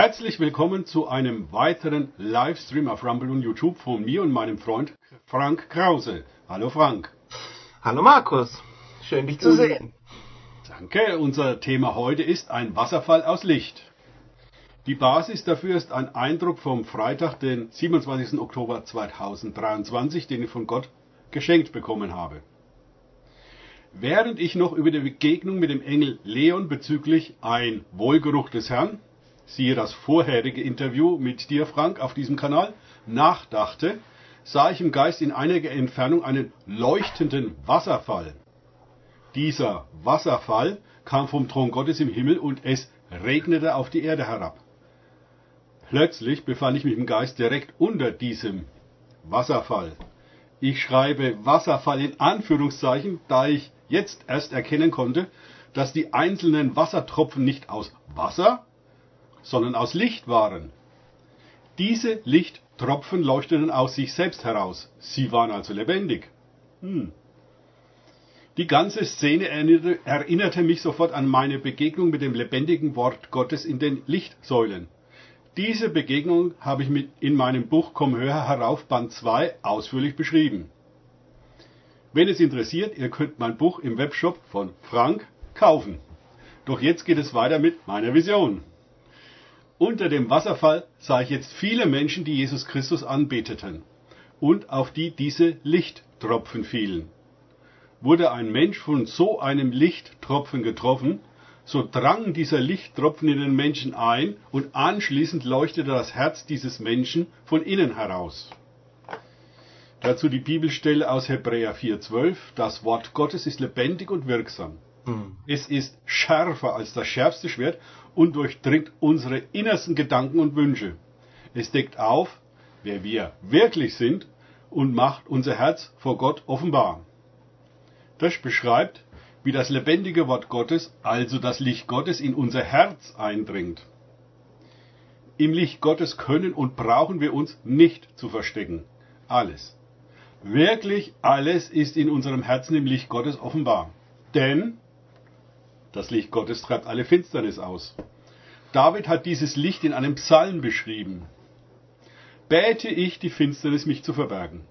Herzlich willkommen zu einem weiteren Livestream auf Rumble und YouTube von mir und meinem Freund Frank Krause. Hallo Frank. Hallo Markus. Schön dich zu sehen. Danke. Unser Thema heute ist ein Wasserfall aus Licht. Die Basis dafür ist ein Eindruck vom Freitag, den 27. Oktober 2023, den ich von Gott geschenkt bekommen habe. Während ich noch über die Begegnung mit dem Engel Leon bezüglich ein Wohlgeruch des Herrn, siehe das vorherige Interview mit dir, Frank, auf diesem Kanal, nachdachte, sah ich im Geist in einiger Entfernung einen leuchtenden Wasserfall. Dieser Wasserfall kam vom Thron Gottes im Himmel und es regnete auf die Erde herab. Plötzlich befand ich mich im Geist direkt unter diesem Wasserfall. Ich schreibe Wasserfall in Anführungszeichen, da ich jetzt erst erkennen konnte, dass die einzelnen Wassertropfen nicht aus Wasser, sondern aus Licht waren. Diese Lichttropfen leuchteten aus sich selbst heraus. Sie waren also lebendig. Hm. Die ganze Szene erinnerte, mich sofort an meine Begegnung mit dem lebendigen Wort Gottes in den Lichtsäulen. Diese Begegnung habe ich mit in meinem Buch Komm höher herauf Band 2 ausführlich beschrieben. Wenn es interessiert, ihr könnt mein Buch im Webshop von Frank kaufen. Doch jetzt geht es weiter mit meiner Vision. Unter dem Wasserfall sah ich jetzt viele Menschen, die Jesus Christus anbeteten und auf die diese Lichttropfen fielen. Wurde ein Mensch von so einem Lichttropfen getroffen, so drang dieser Lichttropfen in den Menschen ein und anschließend leuchtete das Herz dieses Menschen von innen heraus. Dazu die Bibelstelle aus Hebräer 4,12. Das Wort Gottes ist lebendig und wirksam. Mhm. Es ist schärfer als das schärfste Schwert und durchdringt unsere innersten Gedanken und Wünsche. Es deckt auf, wer wir wirklich sind und macht unser Herz vor Gott offenbar. Das beschreibt, wie das lebendige Wort Gottes, also das Licht Gottes, in unser Herz eindringt. Im Licht Gottes können und brauchen wir uns nicht zu verstecken. Alles. Wirklich alles ist in unserem Herzen im Licht Gottes offenbar. Denn das Licht Gottes treibt alle Finsternis aus. David hat dieses Licht in einem Psalm beschrieben. Bäte ich die Finsternis mich zu verbergen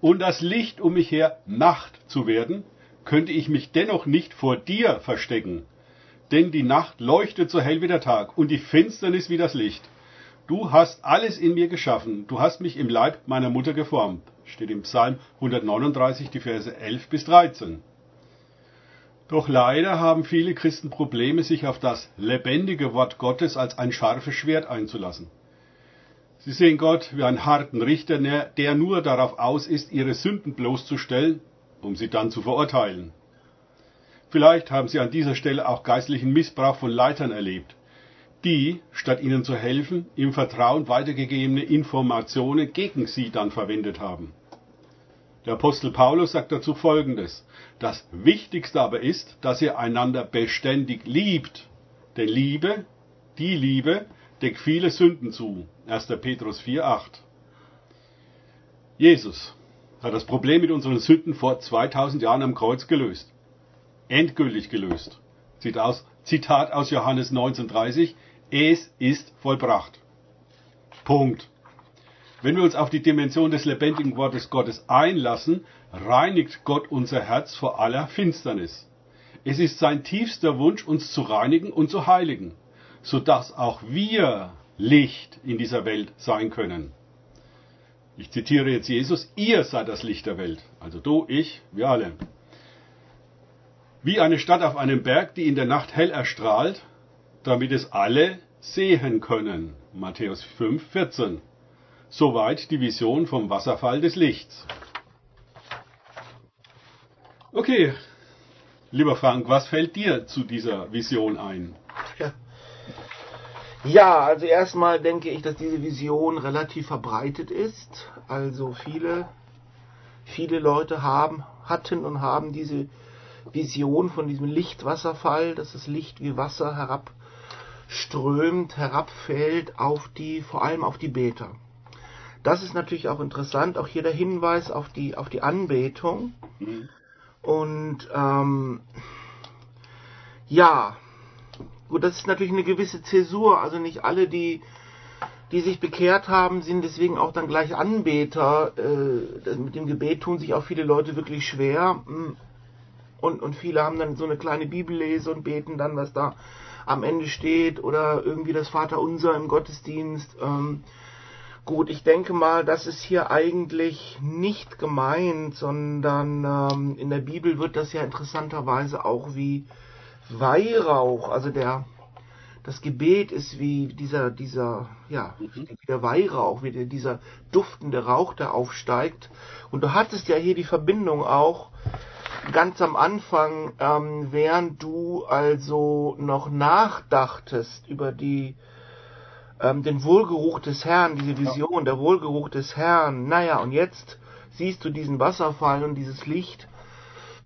und das Licht um mich her Nacht zu werden, könnte ich mich dennoch nicht vor dir verstecken. Denn die Nacht leuchtet so hell wie der Tag und die Finsternis wie das Licht. Du hast alles in mir geschaffen, du hast mich im Leib meiner Mutter geformt. Steht im Psalm 139, die Verse 11 bis 13. Doch leider haben viele Christen Probleme, sich auf das lebendige Wort Gottes als ein scharfes Schwert einzulassen. Sie sehen Gott wie einen harten Richter, der nur darauf aus ist, ihre Sünden bloßzustellen um sie dann zu verurteilen. Vielleicht haben Sie an dieser Stelle auch geistlichen Missbrauch von Leitern erlebt, die, statt Ihnen zu helfen, im Vertrauen weitergegebene Informationen gegen Sie dann verwendet haben. Der Apostel Paulus sagt dazu Folgendes. Das Wichtigste aber ist, dass ihr einander beständig liebt. Denn Liebe, die Liebe, deckt viele Sünden zu. 1. Petrus 4,8. Jesus, hat das Problem mit unseren Sünden vor 2000 Jahren am Kreuz gelöst. Endgültig gelöst. Zitat aus Johannes 1930. Es ist vollbracht. Punkt. Wenn wir uns auf die Dimension des lebendigen Wortes Gottes einlassen, reinigt Gott unser Herz vor aller Finsternis. Es ist sein tiefster Wunsch, uns zu reinigen und zu heiligen, sodass auch wir Licht in dieser Welt sein können. Ich zitiere jetzt Jesus, ihr seid das Licht der Welt. Also du, ich, wir alle. Wie eine Stadt auf einem Berg, die in der Nacht hell erstrahlt, damit es alle sehen können. Matthäus 5, 14. Soweit die Vision vom Wasserfall des Lichts. Okay, lieber Frank, was fällt dir zu dieser Vision ein? Ja. Also erstmal denke ich, dass diese Vision relativ verbreitet ist. Also viele, viele Leute haben, hatten und haben diese Vision von diesem Lichtwasserfall, dass das Licht wie Wasser herabströmt, herabfällt auf die, vor allem auf die Beter. Das ist natürlich auch interessant, auch hier der Hinweis auf die, auf die Anbetung. Mhm. Und ähm, ja, gut, das ist natürlich eine gewisse Zäsur. Also nicht alle, die, die sich bekehrt haben, sind deswegen auch dann gleich Anbeter. Äh, mit dem Gebet tun sich auch viele Leute wirklich schwer. Und, und viele haben dann so eine kleine Bibellese und beten dann, was da am Ende steht oder irgendwie das Vaterunser im Gottesdienst. Ähm, gut, ich denke mal, das ist hier eigentlich nicht gemeint, sondern ähm, in der Bibel wird das ja interessanterweise auch wie Weihrauch, also der das Gebet ist wie dieser, dieser, ja, mhm. wie der Weihrauch, wie der, dieser duftende Rauch, der aufsteigt. Und du hattest ja hier die Verbindung auch ganz am Anfang, ähm, während du also noch nachdachtest über die ähm, den Wohlgeruch des Herrn, diese Vision, der Wohlgeruch des Herrn. Naja, und jetzt siehst du diesen Wasserfall und dieses Licht,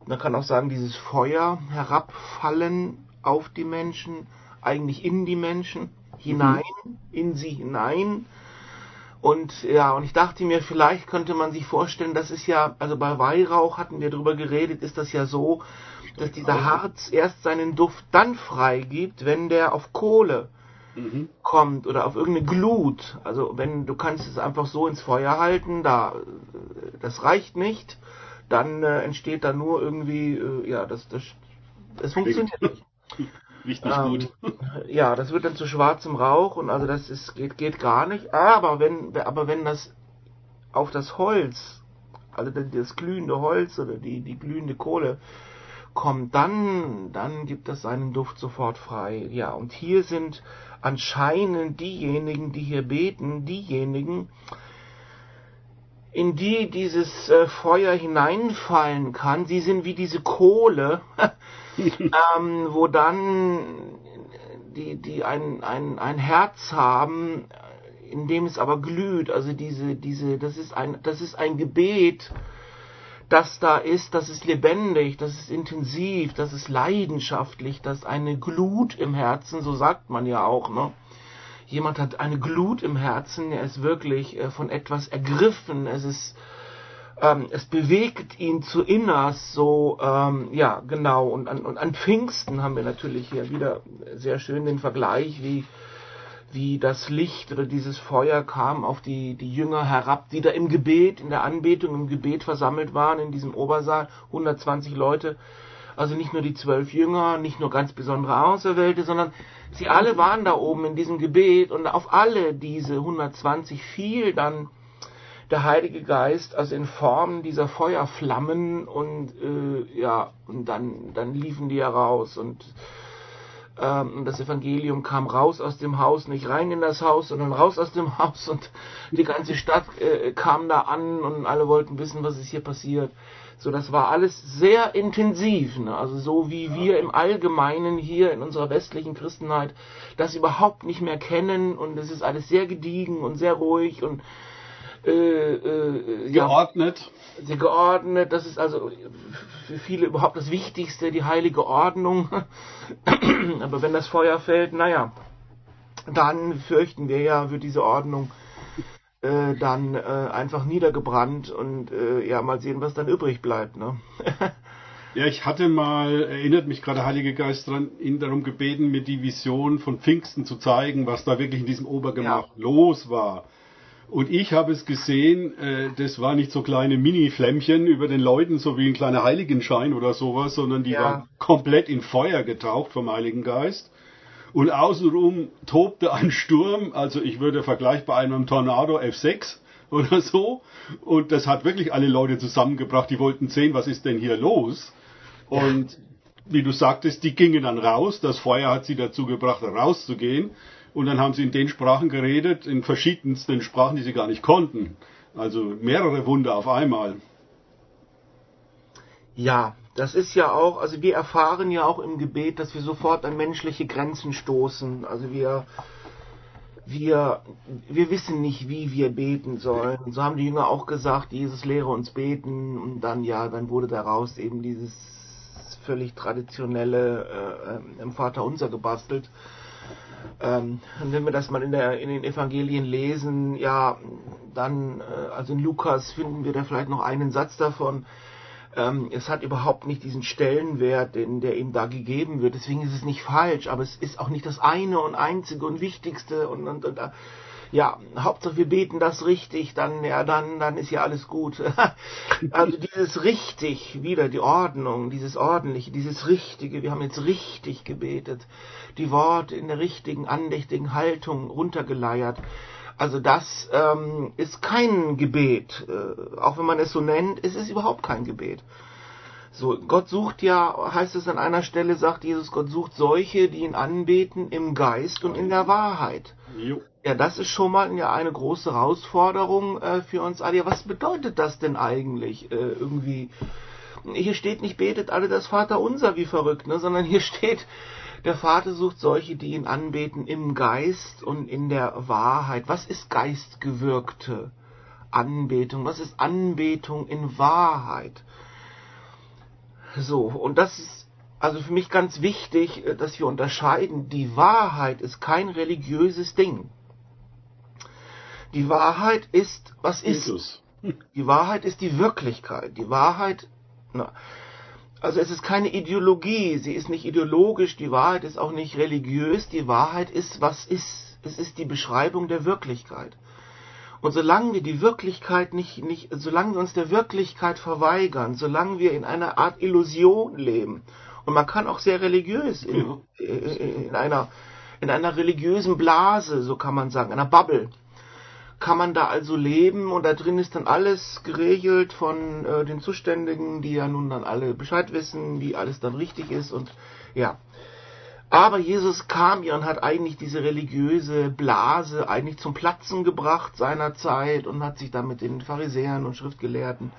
man kann auch sagen, dieses Feuer herabfallen auf die Menschen, eigentlich in die Menschen, hinein, mhm. in sie hinein. Und ja, und ich dachte mir, vielleicht könnte man sich vorstellen, das ist ja, also bei Weihrauch hatten wir drüber geredet, ist das ja so, dass dieser Harz erst seinen Duft dann freigibt, wenn der auf Kohle mhm. kommt oder auf irgendeine Glut. Also wenn du kannst es einfach so ins Feuer halten, da das reicht nicht, dann äh, entsteht da nur irgendwie, äh, ja, das, das, das funktioniert nicht. Riecht nicht ähm, gut. Ja, das wird dann zu schwarzem Rauch und also das ist, geht, geht gar nicht. Aber wenn, aber wenn das auf das Holz, also das glühende Holz oder die, die glühende Kohle kommt, dann, dann gibt das seinen Duft sofort frei. Ja, und hier sind anscheinend diejenigen, die hier beten, diejenigen, in die dieses äh, Feuer hineinfallen kann. Sie sind wie diese Kohle, ähm, wo dann die, die ein, ein, ein Herz haben, in dem es aber glüht. Also diese, diese, das ist ein, das ist ein Gebet, das da ist, das ist lebendig, das ist intensiv, das ist leidenschaftlich, das ist eine Glut im Herzen, so sagt man ja auch, ne? Jemand hat eine Glut im Herzen, er ist wirklich äh, von etwas ergriffen, es ist ähm, es bewegt ihn zu innerst, so, ähm, ja, genau. Und an, und an Pfingsten haben wir natürlich hier wieder sehr schön den Vergleich, wie, wie das Licht oder dieses Feuer kam auf die, die Jünger herab, die da im Gebet, in der Anbetung, im Gebet versammelt waren, in diesem Obersaal, 120 Leute. Also nicht nur die zwölf Jünger, nicht nur ganz besondere Auserwählte, sondern sie alle waren da oben in diesem Gebet und auf alle diese 120 fiel dann der Heilige Geist, also in Form dieser Feuerflammen und äh, ja, und dann, dann liefen die heraus und ähm, das Evangelium kam raus aus dem Haus, nicht rein in das Haus, sondern raus aus dem Haus und die ganze Stadt äh, kam da an und alle wollten wissen, was ist hier passiert. So, das war alles sehr intensiv, ne? also so wie wir im Allgemeinen hier in unserer westlichen Christenheit das überhaupt nicht mehr kennen und es ist alles sehr gediegen und sehr ruhig und äh, äh, geordnet. Ja, sehr geordnet. Das ist also für viele überhaupt das Wichtigste, die heilige Ordnung. Aber wenn das Feuer fällt, naja, dann fürchten wir ja, wird diese Ordnung äh, dann äh, einfach niedergebrannt und äh, ja, mal sehen, was dann übrig bleibt. Ne? ja, ich hatte mal, erinnert mich gerade der Heilige Geist dran, ihn darum gebeten, mir die Vision von Pfingsten zu zeigen, was da wirklich in diesem Obergemach ja. los war. Und ich habe es gesehen, äh, das war nicht so kleine Mini-Flämmchen über den Leuten, so wie ein kleiner Heiligenschein oder sowas, sondern die ja. waren komplett in Feuer getaucht vom Heiligen Geist. Und außenrum tobte ein Sturm, also ich würde vergleichbar einem Tornado F6 oder so. Und das hat wirklich alle Leute zusammengebracht, die wollten sehen, was ist denn hier los. Und wie du sagtest, die gingen dann raus. Das Feuer hat sie dazu gebracht, rauszugehen. Und dann haben sie in den Sprachen geredet, in verschiedensten Sprachen, die sie gar nicht konnten. Also mehrere Wunder auf einmal. Ja, das ist ja auch, also wir erfahren ja auch im Gebet, dass wir sofort an menschliche Grenzen stoßen. Also wir, wir, wir wissen nicht, wie wir beten sollen. So haben die Jünger auch gesagt, Jesus lehre uns beten. Und dann, ja, dann wurde daraus eben dieses völlig traditionelle äh, im Vater unser gebastelt. Ähm, wenn wir das mal in, der, in den Evangelien lesen, ja, dann, äh, also in Lukas finden wir da vielleicht noch einen Satz davon. Ähm, es hat überhaupt nicht diesen Stellenwert, den, der ihm da gegeben wird. Deswegen ist es nicht falsch, aber es ist auch nicht das eine und einzige und wichtigste und, und, und ja, Hauptsache wir beten das richtig, dann, ja, dann, dann ist ja alles gut. also dieses richtig, wieder die Ordnung, dieses ordentliche, dieses richtige, wir haben jetzt richtig gebetet, die Worte in der richtigen, andächtigen Haltung runtergeleiert. Also das ähm, ist kein Gebet, äh, auch wenn man es so nennt, es ist überhaupt kein Gebet. So, Gott sucht ja, heißt es an einer Stelle, sagt Jesus, Gott sucht solche, die ihn anbeten im Geist und in der Wahrheit. Jo. Ja, das ist schon mal ja eine große Herausforderung äh, für uns alle. Was bedeutet das denn eigentlich äh, irgendwie? Hier steht nicht, betet alle das Vaterunser wie verrückt, ne, sondern hier steht, der Vater sucht solche, die ihn anbeten im Geist und in der Wahrheit. Was ist geistgewirkte Anbetung? Was ist Anbetung in Wahrheit? So, und das ist also für mich ganz wichtig, äh, dass wir unterscheiden. Die Wahrheit ist kein religiöses Ding. Die Wahrheit ist, was ist? Jesus. Die Wahrheit ist die Wirklichkeit. Die Wahrheit, na, also es ist keine Ideologie, sie ist nicht ideologisch, die Wahrheit ist auch nicht religiös, die Wahrheit ist, was ist. Es ist die Beschreibung der Wirklichkeit. Und solange wir die Wirklichkeit nicht, nicht, solange wir uns der Wirklichkeit verweigern, solange wir in einer Art Illusion leben, und man kann auch sehr religiös in, in einer, in einer religiösen Blase, so kann man sagen, einer Bubble, kann man da also leben und da drin ist dann alles geregelt von äh, den Zuständigen, die ja nun dann alle Bescheid wissen, wie alles dann richtig ist und ja. Aber Jesus kam ja und hat eigentlich diese religiöse Blase eigentlich zum Platzen gebracht seiner Zeit und hat sich dann mit den Pharisäern und Schriftgelehrten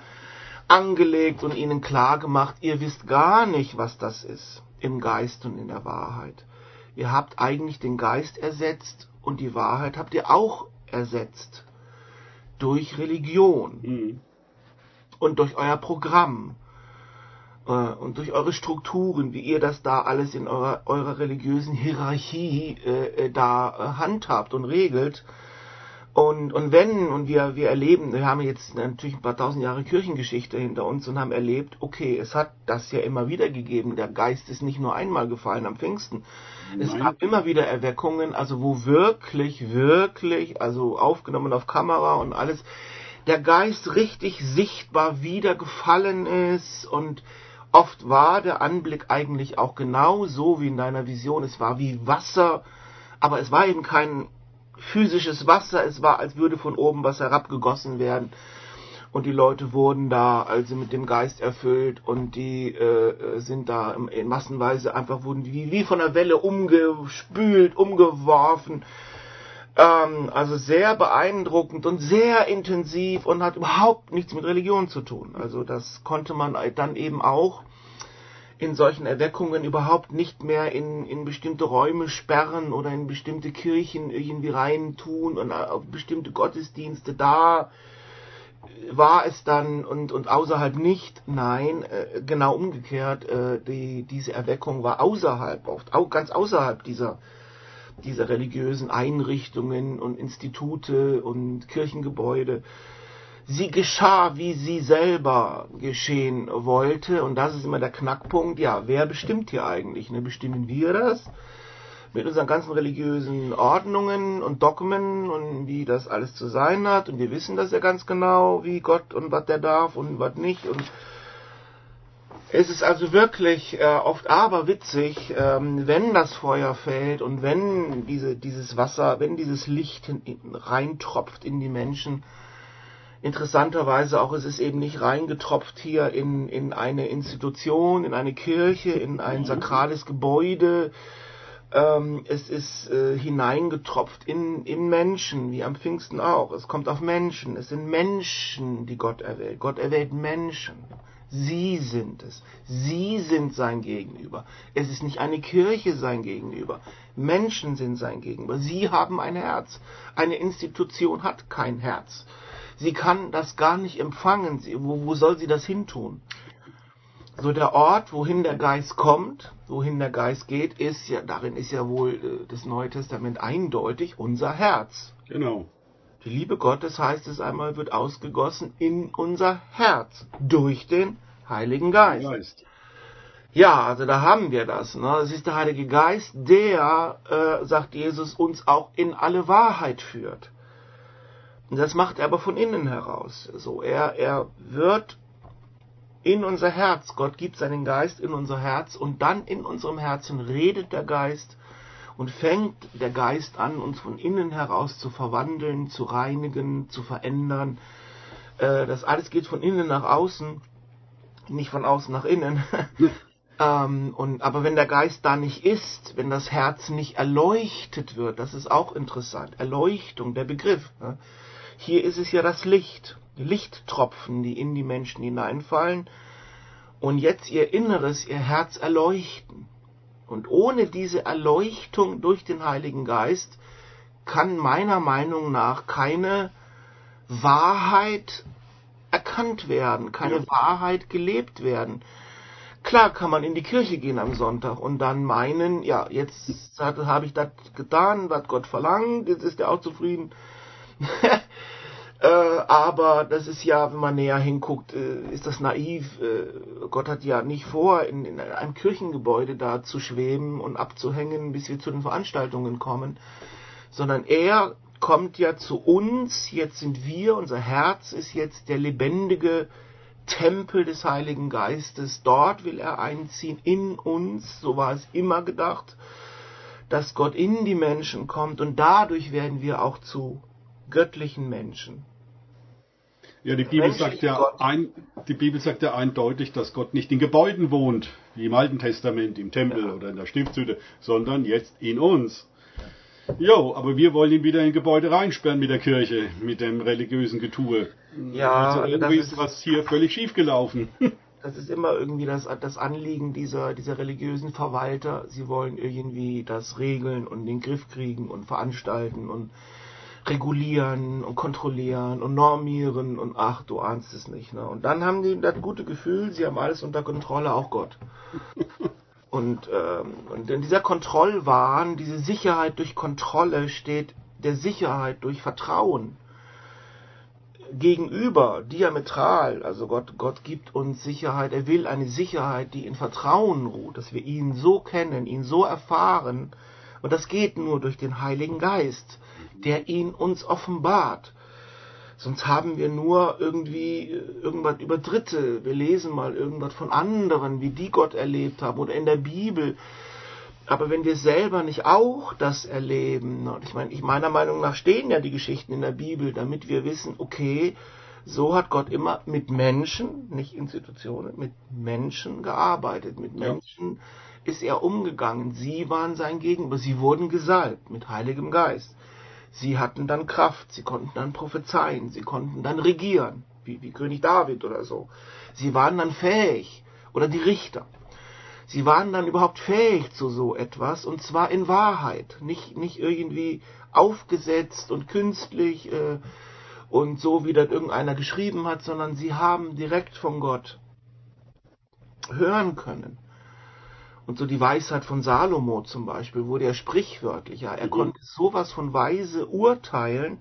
angelegt und ihnen klar gemacht, ihr wisst gar nicht, was das ist im Geist und in der Wahrheit. Ihr habt eigentlich den Geist ersetzt und die Wahrheit habt ihr auch ersetzt durch Religion mhm. und durch euer Programm äh, und durch eure Strukturen, wie ihr das da alles in eurer, eurer religiösen Hierarchie äh, äh da äh, handhabt und regelt. Und, und wenn, und wir, wir erleben, wir haben jetzt natürlich ein paar tausend Jahre Kirchengeschichte hinter uns und haben erlebt, okay, es hat das ja immer wieder gegeben. Der Geist ist nicht nur einmal gefallen am Pfingsten. Nein. Es gab immer wieder Erweckungen, also wo wirklich, wirklich, also aufgenommen auf Kamera und alles, der Geist richtig sichtbar wieder gefallen ist und oft war der Anblick eigentlich auch genau so wie in deiner Vision. Es war wie Wasser, aber es war eben kein physisches Wasser. Es war, als würde von oben was herabgegossen werden. Und die Leute wurden da also mit dem Geist erfüllt und die äh, sind da in massenweise einfach wurden wie, wie von der Welle umgespült, umgeworfen. Ähm, also sehr beeindruckend und sehr intensiv und hat überhaupt nichts mit Religion zu tun. Also das konnte man dann eben auch in solchen Erweckungen überhaupt nicht mehr in, in bestimmte Räume sperren oder in bestimmte Kirchen irgendwie rein tun und auf bestimmte Gottesdienste da war es dann und, und außerhalb nicht. Nein, äh, genau umgekehrt, äh, die, diese Erweckung war außerhalb, oft auch ganz außerhalb dieser, dieser religiösen Einrichtungen und Institute und Kirchengebäude sie geschah, wie sie selber geschehen wollte. Und das ist immer der Knackpunkt. Ja, wer bestimmt hier eigentlich? Ne? Bestimmen wir das? Mit unseren ganzen religiösen Ordnungen und Dogmen und wie das alles zu sein hat. Und wir wissen das ja ganz genau, wie Gott und was der darf und was nicht. Und es ist also wirklich äh, oft aber witzig, ähm, wenn das Feuer fällt und wenn diese, dieses Wasser, wenn dieses Licht in, in, reintropft in die Menschen, interessanterweise auch, es ist eben nicht reingetropft hier in, in eine Institution, in eine Kirche, in ein mhm. sakrales Gebäude. Ähm, es ist äh, hineingetropft in, in Menschen, wie am Pfingsten auch. Es kommt auf Menschen. Es sind Menschen, die Gott erwählt. Gott erwählt Menschen. Sie sind es. Sie sind sein Gegenüber. Es ist nicht eine Kirche sein Gegenüber. Menschen sind sein Gegenüber. Sie haben ein Herz. Eine Institution hat kein Herz. Sie kann das gar nicht empfangen. Sie, wo, wo soll sie das hintun? So der Ort, wohin der Geist kommt, wohin der Geist geht, ist ja, darin ist ja wohl äh, das Neue Testament eindeutig unser Herz. Genau. Die Liebe Gottes, heißt es einmal, wird ausgegossen in unser Herz durch den Heiligen Geist. Geist. Ja, also da haben wir das. Ne? Es ist der Heilige Geist, der, äh, sagt Jesus, uns auch in alle Wahrheit führt. Und das macht er aber von innen heraus. So, er, er wird in unser Herz. Gott gibt seinen Geist in unser Herz und dann in unserem Herzen redet der Geist und fängt der Geist an, uns von innen heraus zu verwandeln, zu reinigen, zu verändern. Äh, das alles geht von innen nach außen, nicht von außen nach innen. ähm, und, aber wenn der Geist da nicht ist, wenn das Herz nicht erleuchtet wird, das ist auch interessant. Erleuchtung, der Begriff. Ne? Hier ist es ja das Licht. Lichttropfen, die in die Menschen hineinfallen und jetzt ihr Inneres, ihr Herz erleuchten. Und ohne diese Erleuchtung durch den Heiligen Geist kann meiner Meinung nach keine Wahrheit erkannt werden, keine ja. Wahrheit gelebt werden. Klar kann man in die Kirche gehen am Sonntag und dann meinen, ja, jetzt habe ich das getan, was Gott verlangt, jetzt ist er auch zufrieden. Äh, aber das ist ja, wenn man näher hinguckt, äh, ist das naiv. Äh, Gott hat ja nicht vor, in, in, einem Kirchengebäude da zu schweben und abzuhängen, bis wir zu den Veranstaltungen kommen, sondern er kommt ja zu uns, jetzt sind wir, unser Herz ist jetzt der lebendige Tempel des Heiligen Geistes. Dort will er einziehen, in uns, so war es immer gedacht, dass Gott in die Menschen kommt und dadurch werden wir auch zu göttlichen Menschen. Ja, die Bibel, sagt ja ein, die Bibel sagt ja eindeutig, dass Gott nicht in Gebäuden wohnt, wie im Alten Testament, im Tempel ja. oder in der Stiftshütte, sondern jetzt in uns. Jo, aber wir wollen ihn wieder in Gebäude reinsperren mit der Kirche, mit dem religiösen Getue. Ja, also irgendwie ist was hier völlig schief gelaufen. Das ist immer irgendwie das, das Anliegen dieser, dieser religiösen Verwalter. Sie wollen irgendwie das regeln und den Griff kriegen und veranstalten und regulieren und kontrollieren und normieren und ach, du ahnst es nicht. Ne? Und dann haben die das gute Gefühl, sie haben alles unter Kontrolle, auch Gott. Und, ähm, und in dieser Kontrollwahn, diese Sicherheit durch Kontrolle steht der Sicherheit durch Vertrauen gegenüber, diametral. Also Gott, Gott gibt uns Sicherheit, er will eine Sicherheit, die in Vertrauen ruht, dass wir ihn so kennen, ihn so erfahren. Und das geht nur durch den Heiligen Geist der ihn uns offenbart. Sonst haben wir nur irgendwie äh, irgendwas über Dritte. Wir lesen mal irgendwas von anderen, wie die Gott erlebt haben oder in der Bibel. Aber wenn wir selber nicht auch das erleben, und ich meine, ich meiner Meinung nach stehen ja die Geschichten in der Bibel, damit wir wissen, okay, so hat Gott immer mit Menschen, nicht Institutionen, mit Menschen gearbeitet, mit Menschen ja. ist er umgegangen. Sie waren sein Gegenüber, sie wurden gesalbt mit Heiligem Geist. Sie hatten dann Kraft, sie konnten dann prophezeien, sie konnten dann regieren, wie, wie König David oder so. Sie waren dann fähig, oder die Richter. Sie waren dann überhaupt fähig zu so etwas, und zwar in Wahrheit, nicht, nicht irgendwie aufgesetzt und künstlich äh, und so, wie das irgendeiner geschrieben hat, sondern sie haben direkt von Gott hören können. Und so die Weisheit von Salomo zum Beispiel wurde ja sprichwörtlicher. Er mhm. konnte sowas von weise urteilen,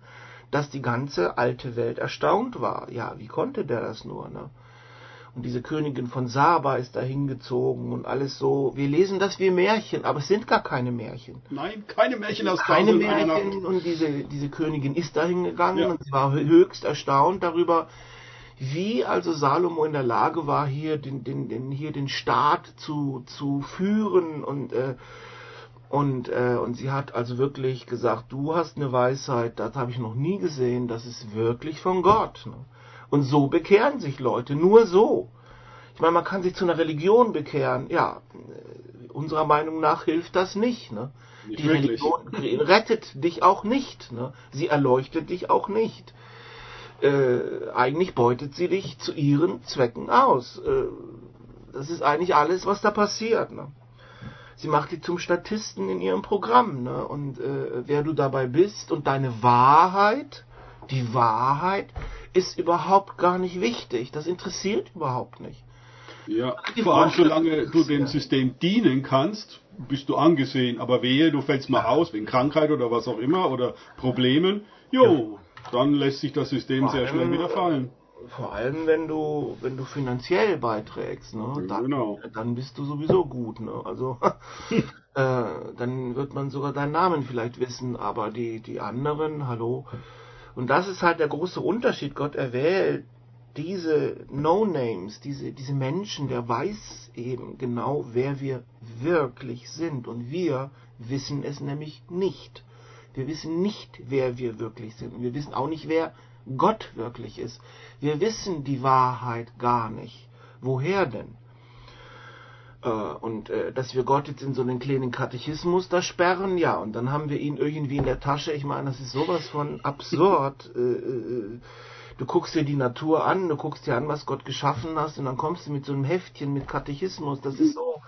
dass die ganze alte Welt erstaunt war. Ja, wie konnte der das nur, ne? Und diese Königin von Saba ist da hingezogen und alles so. Wir lesen das wie Märchen, aber es sind gar keine Märchen. Nein, keine Märchen aus Keine Märchen und diese, diese Königin ist da hingegangen ja. und sie war höchst erstaunt darüber, wie also Salomo in der Lage war, hier den, den, den, hier den Staat zu, zu führen und, äh, und, äh, und sie hat also wirklich gesagt, du hast eine Weisheit, das habe ich noch nie gesehen, das ist wirklich von Gott. Ne? Und so bekehren sich Leute, nur so. Ich meine, man kann sich zu einer Religion bekehren, ja, unserer Meinung nach hilft das nicht. Ne? nicht Die wirklich. Religion rettet dich auch nicht, ne? sie erleuchtet dich auch nicht äh, eigentlich beutet sie dich zu ihren Zwecken aus. Äh, das ist eigentlich alles, was da passiert. Ne? Sie macht dich zum Statisten in ihrem Programm. Ne? Und äh, wer du dabei bist und deine Wahrheit, die Wahrheit ist überhaupt gar nicht wichtig. Das interessiert überhaupt nicht. Ja, vor allem solange du dem System dienen kannst, bist du angesehen. Aber wehe, du fällst mal aus wegen Krankheit oder was auch immer oder Problemen. Jo, dann lässt sich das System sehr schnell wieder fallen. vor allem wenn du, wenn du finanziell beiträgst, ne? Dann, Genau. dann bist du sowieso gut, ne? Also äh, dann wird man sogar deinen Namen vielleicht wissen, aber die, die anderen, hallo. Und das ist halt der große Unterschied. Gott erwählt diese No-Names, diese, diese Menschen, der weiß eben genau, wer wir wirklich sind. Und wir wissen es nämlich nicht. Wir wissen nicht, wer wir wirklich sind. Wir wissen auch nicht, wer Gott wirklich ist. Wir wissen die Wahrheit gar nicht. Woher denn? Äh, Und äh, dass wir Gott jetzt in so einen kleinen Katechismus da sperren, ja, und dann haben wir ihn irgendwie in der Tasche. Ich meine, das ist sowas von absurd. Äh, Du guckst dir die Natur an, du guckst dir an, was Gott geschaffen hast, und dann kommst du mit so einem Heftchen mit Katechismus. Das ist so.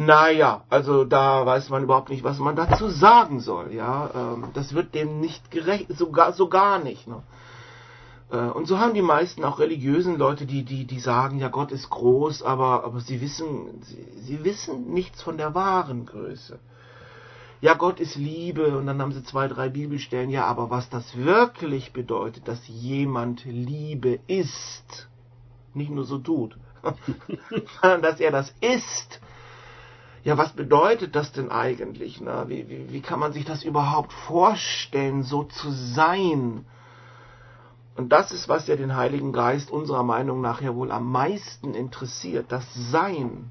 Naja, also da weiß man überhaupt nicht, was man dazu sagen soll. Ja, ähm, das wird dem nicht gerecht, sogar so gar nicht. Ne? Äh, Und so haben die meisten auch religiösen Leute, die, die, die sagen, ja, Gott ist groß, aber, aber sie wissen, sie, sie wissen nichts von der wahren Größe. Ja, Gott ist Liebe, und dann haben sie zwei, drei Bibelstellen, ja, aber was das wirklich bedeutet, dass jemand Liebe ist, nicht nur so tut, sondern dass er das ist. Ja, was bedeutet das denn eigentlich? Ne? Wie, wie, wie kann man sich das überhaupt vorstellen, so zu sein? Und das ist, was ja den Heiligen Geist unserer Meinung nach ja wohl am meisten interessiert. Das Sein,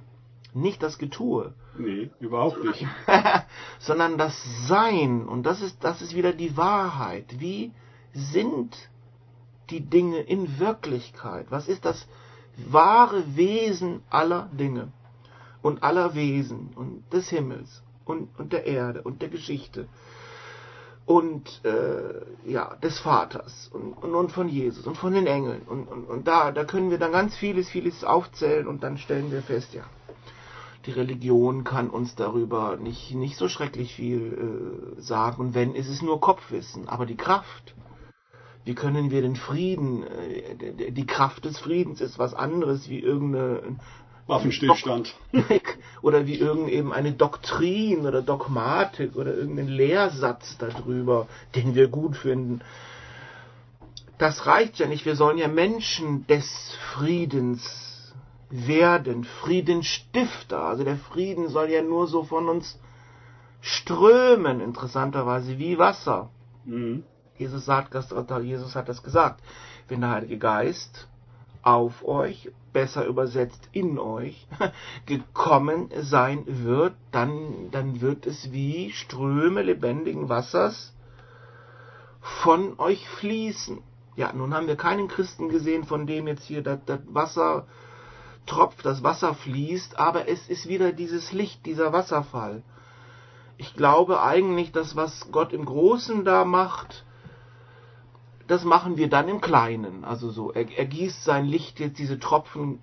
nicht das Getue, Nee, überhaupt nicht. sondern das Sein. Und das ist, das ist wieder die Wahrheit. Wie sind die Dinge in Wirklichkeit? Was ist das wahre Wesen aller Dinge und aller Wesen und des Himmels und, und der Erde und der Geschichte? und äh, ja des Vaters und, und, und von Jesus und von den Engeln und, und, und da da können wir dann ganz vieles vieles aufzählen und dann stellen wir fest ja die Religion kann uns darüber nicht nicht so schrecklich viel äh, sagen und wenn ist es nur Kopfwissen aber die Kraft wie können wir den Frieden äh, die Kraft des Friedens ist was anderes wie irgendeine Waffenstillstand. oder wie irgend eben eine Doktrin oder Dogmatik oder irgendein Lehrsatz darüber, den wir gut finden. Das reicht ja nicht. Wir sollen ja Menschen des Friedens werden, Friedenstifter. Also der Frieden soll ja nur so von uns strömen, interessanterweise, wie Wasser. Mhm. Jesus, sagt, Jesus hat das gesagt. Wenn der Heilige Geist auf euch, besser übersetzt in euch, gekommen sein wird, dann, dann wird es wie Ströme lebendigen Wassers von euch fließen. Ja, nun haben wir keinen Christen gesehen, von dem jetzt hier das, das Wasser tropft, das Wasser fließt, aber es ist wieder dieses Licht, dieser Wasserfall. Ich glaube eigentlich, dass was Gott im Großen da macht, das machen wir dann im Kleinen. Also so, er, er gießt sein Licht jetzt diese Tropfen,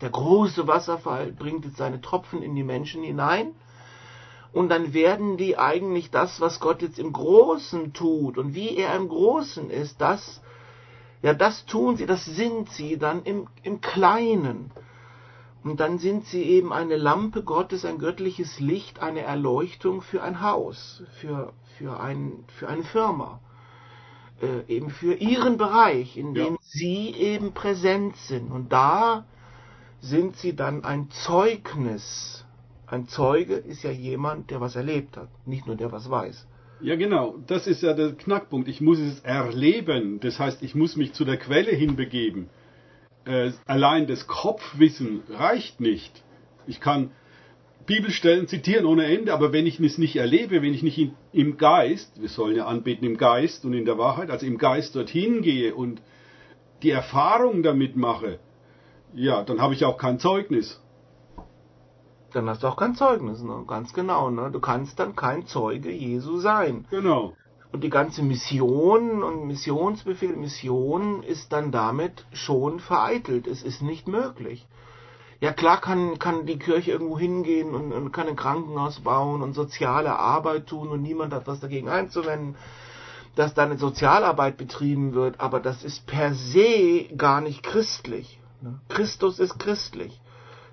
der große Wasserfall bringt jetzt seine Tropfen in die Menschen hinein. Und dann werden die eigentlich das, was Gott jetzt im Großen tut und wie er im Großen ist, das, ja, das tun sie, das sind sie dann im, im Kleinen. Und dann sind sie eben eine Lampe Gottes, ein göttliches Licht, eine Erleuchtung für ein Haus, für, für, ein, für eine Firma äh, eben für ihren Bereich, in dem Ja. sie eben präsent sind. Und da sind sie dann ein Zeugnis. Ein Zeuge ist ja jemand, der was erlebt hat, nicht nur der was weiß. Ja, genau. Das ist ja der Knackpunkt. Ich muss es erleben. Das heißt, ich muss mich zu der Quelle hinbegeben. Äh, allein das Kopfwissen reicht nicht. Ich kann Bibelstellen zitieren ohne Ende, aber wenn ich es nicht erlebe, wenn ich nicht in, im Geist, wir sollen ja anbeten im Geist und in der Wahrheit, also im Geist dorthin gehe und die Erfahrung damit mache, ja, dann habe ich auch kein Zeugnis. Dann hast du auch kein Zeugnis, ne? ganz genau. Ne? Du kannst dann kein Zeuge Jesu sein. Genau. Und die ganze Mission und Missionsbefehl, Mission ist dann damit schon vereitelt. Es ist nicht möglich. Ja klar kann, kann die Kirche irgendwo hingehen und, und kann ein Krankenhaus bauen und soziale Arbeit tun und niemand hat was dagegen einzuwenden, dass da eine Sozialarbeit betrieben wird, aber das ist per se gar nicht christlich. ne? Christus ist christlich.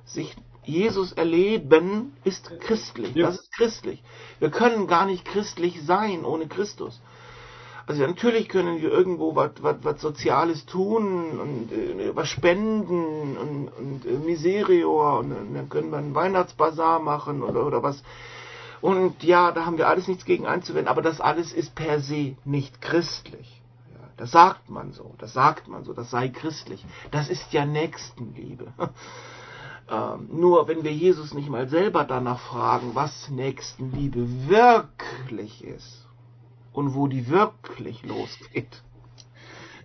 Sich Jesus erleben ist christlich. Ja. Das ist christlich. Wir können gar nicht christlich sein ohne Christus. Also natürlich können wir irgendwo was Soziales tun und äh, was spenden und, und äh, Miserior und, und, dann können wir einen Weihnachtsbazar machen oder, oder was. Und ja, da haben wir alles nichts gegen einzuwenden, aber das alles ist per se nicht christlich. Ja, das sagt man so, das sagt man so, das sei christlich. Das ist ja Nächstenliebe. Ähm, nur wenn wir Jesus nicht mal selber danach fragen, was Nächstenliebe wirklich ist, und wo die wirklich losgeht.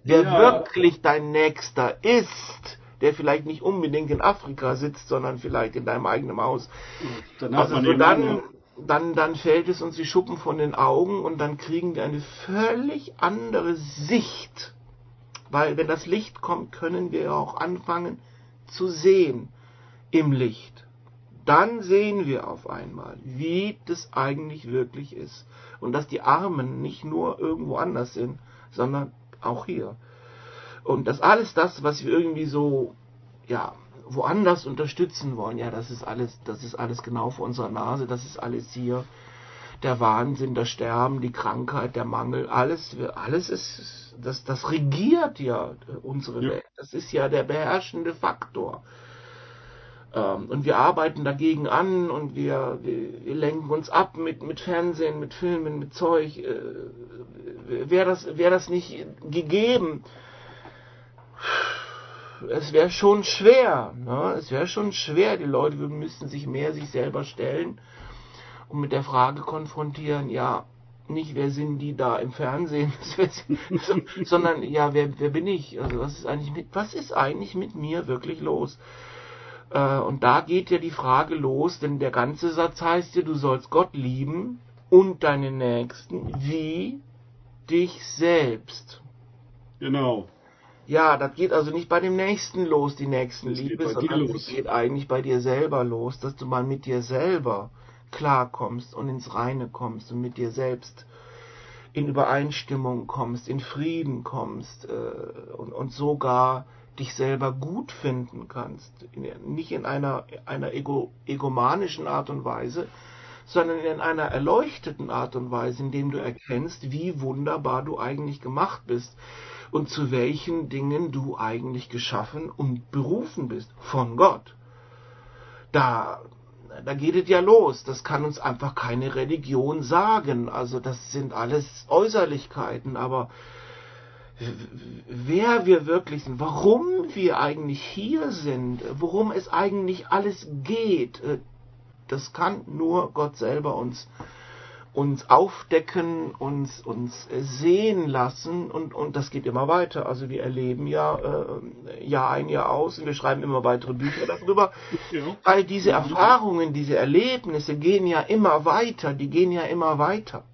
Wer ja. wirklich dein Nächster ist, der vielleicht nicht unbedingt in Afrika sitzt, sondern vielleicht in deinem eigenen Haus. Dann also so dann, dann, dann fällt es uns die Schuppen von den Augen und dann kriegen wir eine völlig andere Sicht. Weil wenn das Licht kommt, können wir auch anfangen zu sehen im Licht. Dann sehen wir auf einmal, wie das eigentlich wirklich ist und dass die Armen nicht nur irgendwo anders sind, sondern auch hier. Und dass alles das, was wir irgendwie so, ja, woanders unterstützen wollen, ja, das ist alles, das ist alles genau vor unserer Nase, das ist alles hier. Der Wahnsinn, das Sterben, die Krankheit, der Mangel, alles, alles ist, das, das regiert ja unsere ja. Welt. Das ist ja der beherrschende Faktor. Ähm, und wir arbeiten dagegen an und wir, wir, wir, lenken uns ab mit, mit Fernsehen, mit Filmen, mit Zeug. Äh, wäre das, wär das nicht gegeben, es wäre schon schwer. Ne? Es wäre schon schwer. Die Leute müssten sich mehr sich selber stellen und mit der Frage konfrontieren, ja, nicht wer sind die da im Fernsehen, sondern ja, wer, wer bin ich? Also was ist eigentlich mit, was ist eigentlich mit mir wirklich los? Äh, und da geht ja die Frage los, denn der ganze Satz heißt ja, du sollst Gott lieben und deinen Nächsten wie dich selbst. Genau. Ja, das geht also nicht bei dem Nächsten los, die Nächstenliebe, sondern es geht eigentlich bei dir selber los, dass du mal mit dir selber klarkommst und ins Reine kommst und mit dir selbst in Übereinstimmung kommst, in Frieden kommst äh, und, und sogar dich selber gut finden kannst, nicht in einer, einer ego, egomanischen Art und Weise, sondern in einer erleuchteten Art und Weise, indem du erkennst, wie wunderbar du eigentlich gemacht bist und zu welchen Dingen du eigentlich geschaffen und berufen bist von Gott. Da, da geht es ja los. Das kann uns einfach keine Religion sagen. Also das sind alles Äußerlichkeiten, aber wer wir wirklich sind, warum wir eigentlich hier sind, worum es eigentlich alles geht, äh, das kann nur Gott selber uns uns aufdecken, uns uns sehen lassen und und das geht immer weiter. Also wir erleben ja äh, Jahr ein Jahr aus und wir schreiben immer weitere Bücher darüber. Ja. All diese Erfahrungen, diese Erlebnisse gehen ja immer weiter, die gehen ja immer weiter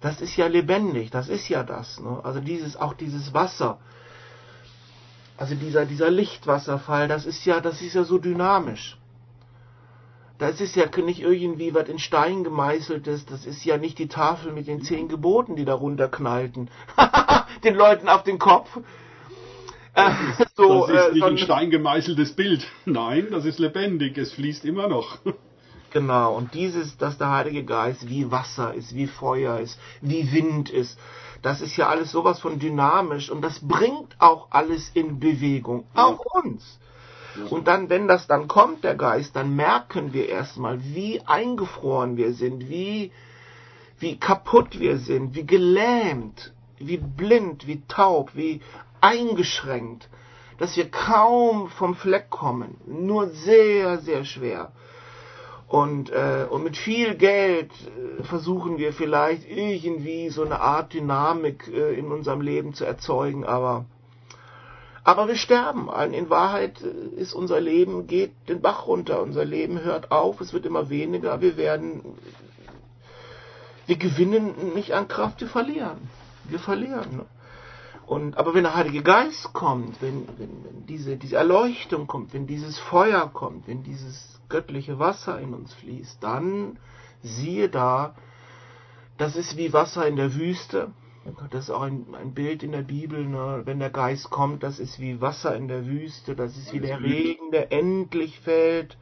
das ist ja lebendig, das ist ja das. Ne? Also dieses, auch dieses Wasser, also dieser, dieser Lichtwasserfall, das ist ja, das ist ja so dynamisch. Das ist ja nicht irgendwie was in Stein gemeißeltes, das ist ja nicht die Tafel mit den zehn Geboten, die da runterknallten. den Leuten auf den Kopf. Äh, so, das ist nicht äh, ein Stein gemeißeltes Bild. Nein, das ist lebendig, es fließt immer noch. Genau, und dieses, dass der Heilige Geist wie Wasser ist, wie Feuer ist, wie Wind ist, das ist ja alles sowas von dynamisch und das bringt auch alles in Bewegung, auch uns. Und dann, wenn das dann kommt, der Geist, dann merken wir erstmal, wie eingefroren wir sind, wie, wie kaputt wir sind, wie gelähmt, wie blind, wie taub, wie eingeschränkt, dass wir kaum vom Fleck kommen, nur sehr, sehr schwer. Und, äh, und mit viel Geld äh, versuchen wir vielleicht irgendwie so eine Art Dynamik äh, in unserem Leben zu erzeugen, aber, aber wir sterben. In Wahrheit äh, ist unser Leben, geht den Bach runter, unser Leben hört auf, es wird immer weniger, wir werden, wir gewinnen nicht an Kraft, wir verlieren. Wir verlieren. Ne? Und, aber wenn der Heilige Geist kommt, wenn, wenn, wenn diese, diese Erleuchtung kommt, wenn dieses Feuer kommt, wenn dieses göttliche Wasser in uns fließt, dann siehe da, das ist wie Wasser in der Wüste. Das ist auch ein, ein Bild in der Bibel, ne? wenn der Geist kommt, das ist wie Wasser in der Wüste, das ist wie der Regen, der endlich fällt.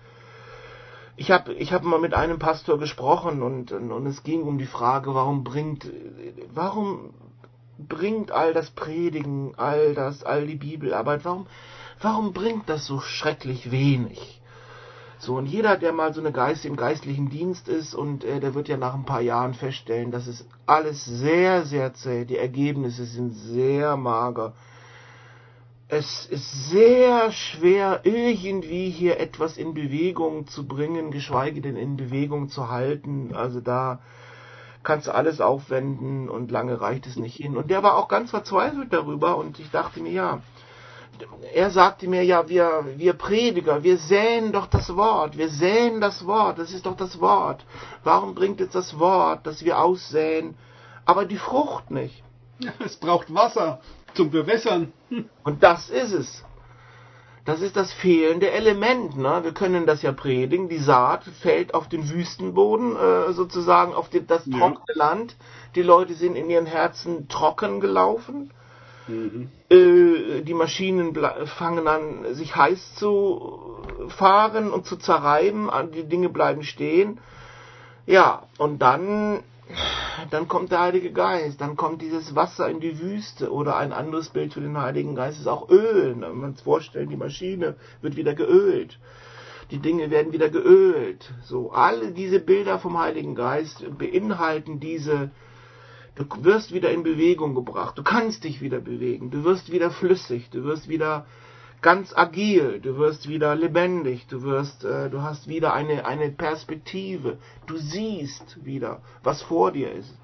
Ich habe ich hab mal mit einem Pastor gesprochen und, und, und es ging um die Frage, warum bringt, warum bringt all das Predigen, all das, all die Bibelarbeit, warum, warum bringt das so schrecklich wenig? So, und jeder, der mal so eine Geist im geistlichen Dienst ist und äh, der wird ja nach ein paar Jahren feststellen, dass es alles sehr, sehr zäh, die Ergebnisse sind sehr mager. Es ist sehr schwer, irgendwie hier etwas in Bewegung zu bringen, geschweige denn in Bewegung zu halten. Also da kannst du alles aufwenden und lange reicht es nicht hin. Und der war auch ganz verzweifelt darüber und ich dachte mir, ja, er sagte mir, ja, wir, wir Prediger, wir säen doch das Wort, wir säen das Wort, das ist doch das Wort. Warum bringt jetzt das Wort, das wir aussäen, aber die Frucht nicht? Es braucht Wasser zum Bewässern. Und das ist es. Das ist das fehlende Element. Ne? Wir können das ja predigen. Die Saat fällt auf den Wüstenboden, äh, sozusagen auf die, das trockene ja. Land. Die Leute sind in ihren Herzen trocken gelaufen. Äh, die Maschinen fangen an, sich heiß zu fahren und zu zerreiben. Die Dinge bleiben stehen. Ja, und dann dann kommt der Heilige Geist, dann kommt dieses Wasser in die Wüste oder ein anderes Bild für den Heiligen Geist ist auch Öl. Wenn man sich vorstellen, die Maschine wird wieder geölt. Die Dinge werden wieder geölt. So, alle diese Bilder vom Heiligen Geist beinhalten diese, du wirst wieder in Bewegung gebracht, du kannst dich wieder bewegen, du wirst wieder flüssig, du wirst wieder ganz agil, du wirst wieder lebendig, du wirst, äh, du hast wieder eine, eine Perspektive, du siehst wieder, was vor dir ist.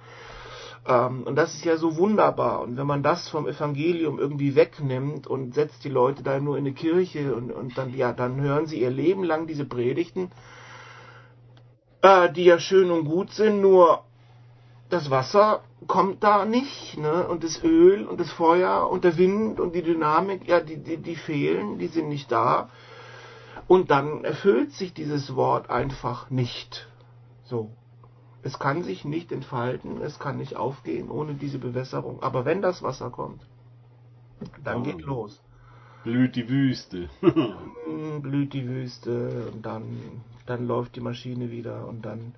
Ähm, und das ist ja so wunderbar. Und wenn man das vom Evangelium irgendwie wegnimmt und setzt die Leute da nur in eine Kirche und, und dann, ja, dann hören sie ihr Leben lang diese Predigten, äh, die ja schön und gut sind, nur das Wasser kommt da nicht, ne? Und das Öl und das Feuer und der Wind und die Dynamik, ja, die, die, die fehlen, die sind nicht da. Und dann erfüllt sich dieses Wort einfach nicht. So. Es kann sich nicht entfalten, es kann nicht aufgehen ohne diese Bewässerung. Aber wenn das Wasser kommt, dann oh. geht los. Blüht die Wüste. blüht die Wüste und dann, dann läuft die Maschine wieder und dann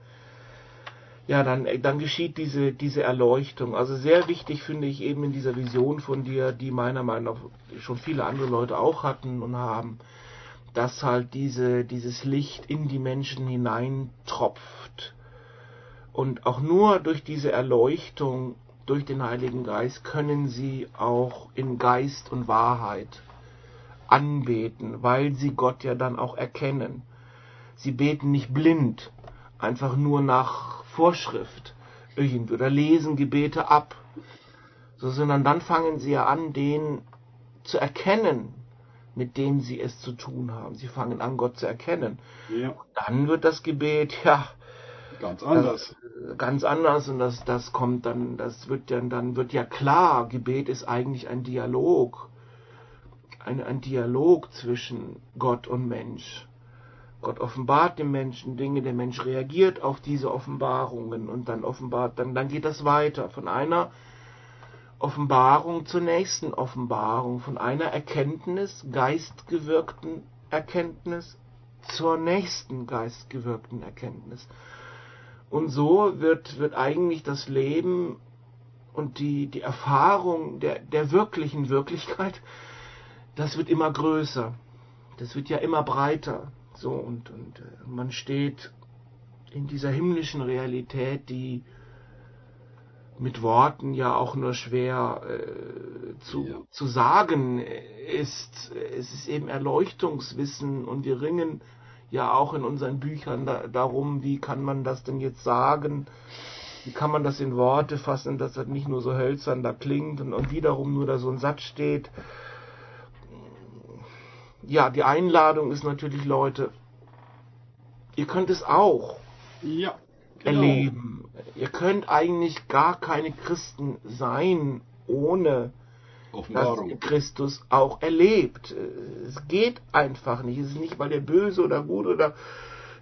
ja, dann, dann geschieht diese, diese Erleuchtung. Also sehr wichtig finde ich eben in dieser Vision von dir, die meiner Meinung nach schon viele andere Leute auch hatten und haben, dass halt diese, dieses Licht in die Menschen hineintropft. Und auch nur durch diese Erleuchtung durch den Heiligen Geist können sie auch in Geist und Wahrheit anbeten, weil sie Gott ja dann auch erkennen. Sie beten nicht blind, einfach nur nach Vorschrift irgendwie oder lesen Gebete ab, so, sondern dann fangen sie ja an, den zu erkennen, mit dem sie es zu tun haben. Sie fangen an, Gott zu erkennen. Ja. Dann wird das Gebet, ja, ganz anders. Äh, ganz anders und das, das kommt dann, das wird dann, dann wird ja klar, Gebet ist eigentlich ein Dialog. Ein, ein Dialog zwischen Gott und Mensch. Gott offenbart dem Menschen Dinge, der Mensch reagiert auf diese Offenbarungen und dann offenbart, dann, dann geht das weiter von einer Offenbarung zur nächsten Offenbarung, von einer Erkenntnis, geistgewirkten Erkenntnis zur nächsten geistgewirkten Erkenntnis. Und so wird, wird eigentlich das Leben und die, die Erfahrung der, der wirklichen Wirklichkeit, das wird immer größer. Das wird ja immer breiter. So, und, und äh, man steht in dieser himmlischen Realität, die mit Worten ja auch nur schwer äh, zu, ja. zu sagen ist. Es ist eben Erleuchtungswissen und wir ringen ja auch in unseren Büchern da, darum, wie kann man das denn jetzt sagen? Wie kann man das in Worte fassen, dass das nicht nur so hölzern da klingt und, und wiederum nur da so ein Satz steht? Ja, die Einladung ist natürlich, Leute, ihr könnt es auch ja, genau. erleben. Ihr könnt eigentlich gar keine Christen sein, ohne dass ihr Christus auch erlebt. Es geht einfach nicht. Es ist nicht, weil ihr böse oder gut oder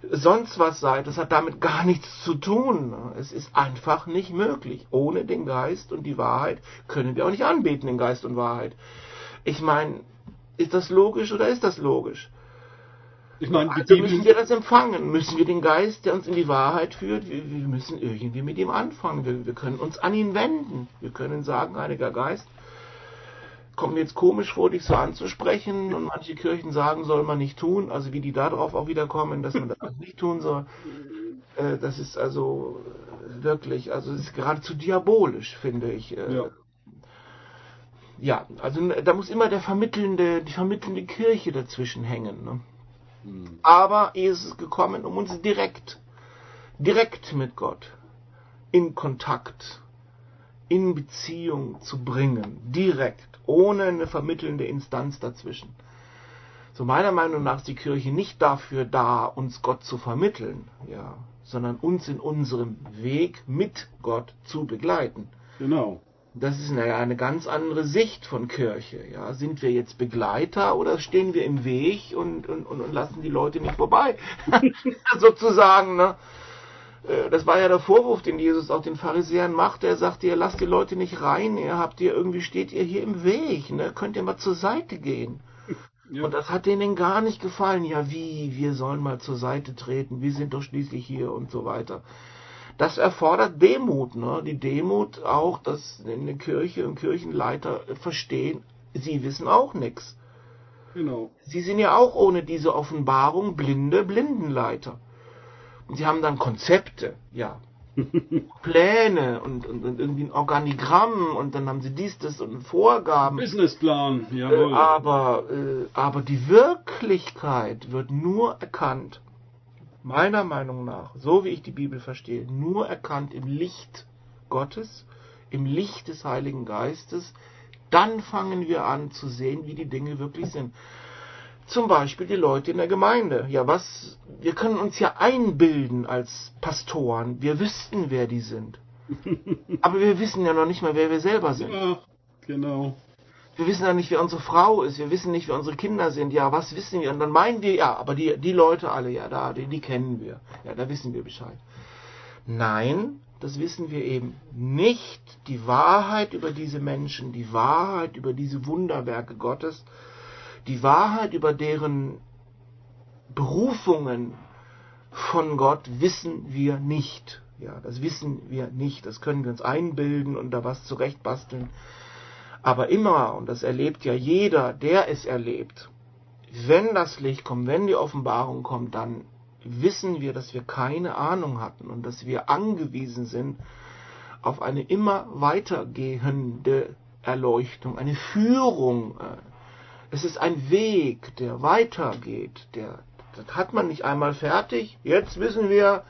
sonst was seid. Das hat damit gar nichts zu tun. Es ist einfach nicht möglich. Ohne den Geist und die Wahrheit können wir auch nicht anbeten, den Geist und Wahrheit. Ich meine, ist das logisch oder ist das logisch? Ich meine, also müssen wir das empfangen, müssen wir den Geist, der uns in die Wahrheit führt, wir, wir müssen irgendwie mit ihm anfangen. Wir, wir, können uns an ihn wenden. Wir können sagen, Heiliger Geist, kommt mir jetzt komisch vor, dich so anzusprechen und manche Kirchen sagen, soll man nicht tun, also wie die darauf auch wieder kommen, dass man das nicht tun soll. Äh, das ist also wirklich, also es ist geradezu diabolisch, finde ich. Äh, ja. Ja. also da muss immer der vermittelnde, die vermittelnde Kirche dazwischen hängen. Ne? Mhm. Aber er ist es gekommen, um uns direkt, direkt mit Gott in Kontakt, in Beziehung zu bringen, direkt, ohne eine vermittelnde Instanz dazwischen. So meiner Meinung nach ist die Kirche nicht dafür da, uns Gott zu vermitteln, ja, sondern uns in unserem Weg mit Gott zu begleiten. Genau. Das ist eine, eine ganz andere Sicht von Kirche. Ja, sind wir jetzt Begleiter oder stehen wir im Weg und, und, und lassen die Leute nicht vorbei? Sozusagen, ne? Äh, das war ja der Vorwurf, den Jesus auch den Pharisäern machte. Er sagte, ihr lasst die Leute nicht rein, ihr habt ihr irgendwie steht ihr hier im Weg, ne? Könnt ihr mal zur Seite gehen? Ja. Und das hat denen gar nicht gefallen. Ja, wie? Wir sollen mal zur Seite treten. Wir sind doch schließlich hier und so weiter das erfordert Demut, ne? Die Demut auch, dass eine Kirche und Kirchenleiter verstehen, sie wissen auch nichts. Genau. Sie sind ja auch ohne diese Offenbarung blinde Blindenleiter. Und sie haben dann Konzepte, ja. Pläne und, und, und, irgendwie ein Organigramm und dann haben sie dies, das und Vorgaben. Businessplan, jawohl. Äh, aber, äh, aber die Wirklichkeit wird nur erkannt, meiner Meinung nach, so wie ich die Bibel verstehe, nur erkannt im Licht Gottes, im Licht des Heiligen Geistes, dann fangen wir an zu sehen, wie die Dinge wirklich sind. Zum Beispiel die Leute in der Gemeinde. Ja, was, wir können uns ja einbilden als Pastoren, wir wüssten, wer die sind. Aber wir wissen ja noch nicht mal, wer wir selber sind. Ja, genau. Wir wissen ja nicht, wer unsere Frau ist. Wir wissen nicht, wer unsere Kinder sind. Ja, was wissen wir? Und dann meinen wir, ja, aber die, die Leute alle, ja, da, die, die kennen wir. Ja, da wissen wir Bescheid. Nein, das wissen wir eben nicht. Die Wahrheit über diese Menschen, die Wahrheit über diese Wunderwerke Gottes, die Wahrheit über deren Berufungen von Gott wissen wir nicht. Ja, das wissen wir nicht. Das können wir uns einbilden und da was zurechtbasteln. Aber immer, und das erlebt ja jeder, der es erlebt, wenn das Licht kommt, wenn die Offenbarung kommt, dann wissen wir, dass wir keine Ahnung hatten und dass wir angewiesen sind auf eine immer weitergehende Erleuchtung, eine Führung. Es ist ein Weg, der weitergeht. Der, das hat man nicht einmal fertig. Jetzt wissen wir,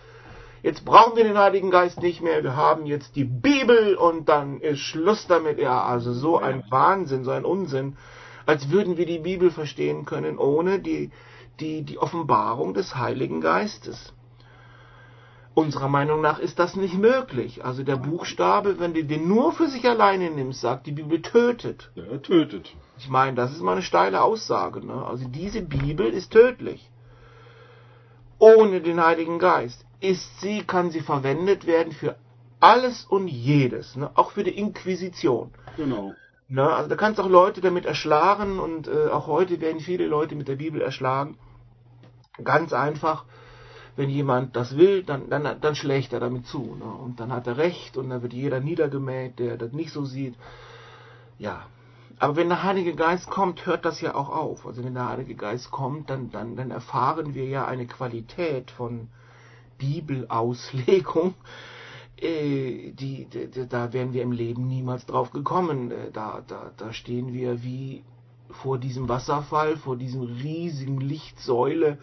jetzt brauchen wir den Heiligen Geist nicht mehr, wir haben jetzt die Bibel und dann ist Schluss damit. Ja, also so ein Wahnsinn, so ein Unsinn, als würden wir die Bibel verstehen können ohne die, die, die Offenbarung des Heiligen Geistes. Unserer Meinung nach ist das nicht möglich. Also der Buchstabe, wenn du den nur für sich alleine nimmst, sagt die Bibel tötet. Ja, tötet. Ich meine, das ist mal eine steile Aussage. Ne? Also diese Bibel ist tödlich. Ohne den Heiligen Geist ist sie, kann sie verwendet werden für alles und jedes, ne? auch für die Inquisition. Genau. Ne? Also da kannst du auch Leute damit erschlagen und äh, auch heute werden viele Leute mit der Bibel erschlagen. Ganz einfach, wenn jemand das will, dann, dann, dann schlägt er damit zu. Ne? Und dann hat er recht und dann wird jeder niedergemäht, der das nicht so sieht. Ja, aber wenn der Heilige Geist kommt, hört das ja auch auf. Also wenn der Heilige Geist kommt, dann, dann, dann erfahren wir ja eine Qualität von, Bibelauslegung, äh, die, die, da wären wir im Leben niemals drauf gekommen. Äh, da, da, da stehen wir wie vor diesem Wasserfall, vor diesem riesigen Lichtsäule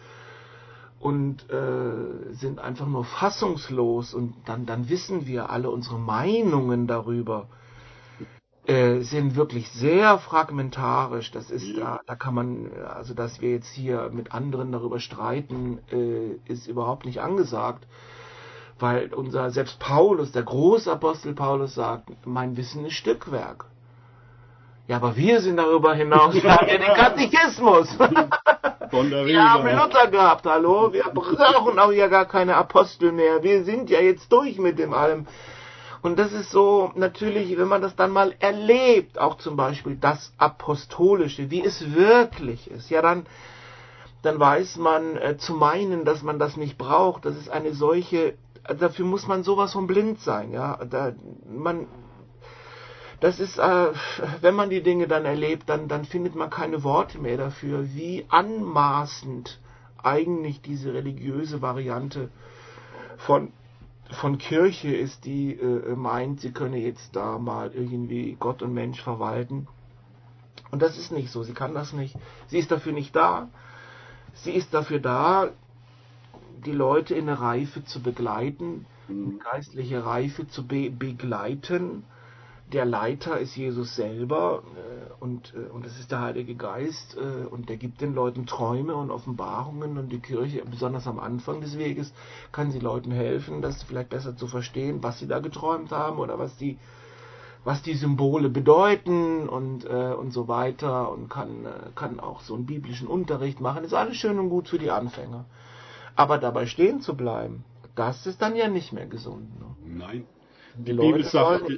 und äh, sind einfach nur fassungslos. Und dann, dann wissen wir alle unsere Meinungen darüber äh, sind wirklich sehr fragmentarisch. Das ist da, da kann man, also dass wir jetzt hier mit anderen darüber streiten, äh, ist überhaupt nicht angesagt. Weil unser, selbst Paulus, der Großapostel Paulus sagt, mein Wissen ist Stückwerk. Ja, aber wir sind darüber hinaus, wir haben ja den Katechismus. wir haben Luther gehabt, hallo? Wir brauchen auch ja gar keine Apostel mehr. Wir sind ja jetzt durch mit dem allem. Und das ist so natürlich, wenn man das dann mal erlebt, auch zum Beispiel das Apostolische, wie es wirklich ist, ja dann, dann weiß man äh, zu meinen, dass man das nicht braucht. Das ist eine solche, dafür muss man sowas von blind sein, ja. Da, man, das ist, äh, wenn man die Dinge dann erlebt, dann, dann findet man keine Worte mehr dafür, wie anmaßend eigentlich diese religiöse Variante von, von Kirche ist, die äh, meint, sie könne jetzt da mal irgendwie Gott und Mensch verwalten. Und das ist nicht so, sie kann das nicht. Sie ist dafür nicht da. Sie ist dafür da, die Leute in eine Reife zu begleiten, mhm. geistliche Reife zu be begleiten der Leiter ist Jesus selber äh, und, äh, und es ist der Heilige Geist äh, und der gibt den Leuten Träume und Offenbarungen und die Kirche, besonders am Anfang des Weges, kann sie Leuten helfen, das vielleicht besser zu verstehen, was sie da geträumt haben oder was die, was die Symbole bedeuten und, äh, und so weiter und kann, äh, kann auch so einen biblischen Unterricht machen. Ist alles schön und gut für die Anfänger. Aber dabei stehen zu bleiben, das ist dann ja nicht mehr gesund. Ne? Nein. Die, die Bibel sagt,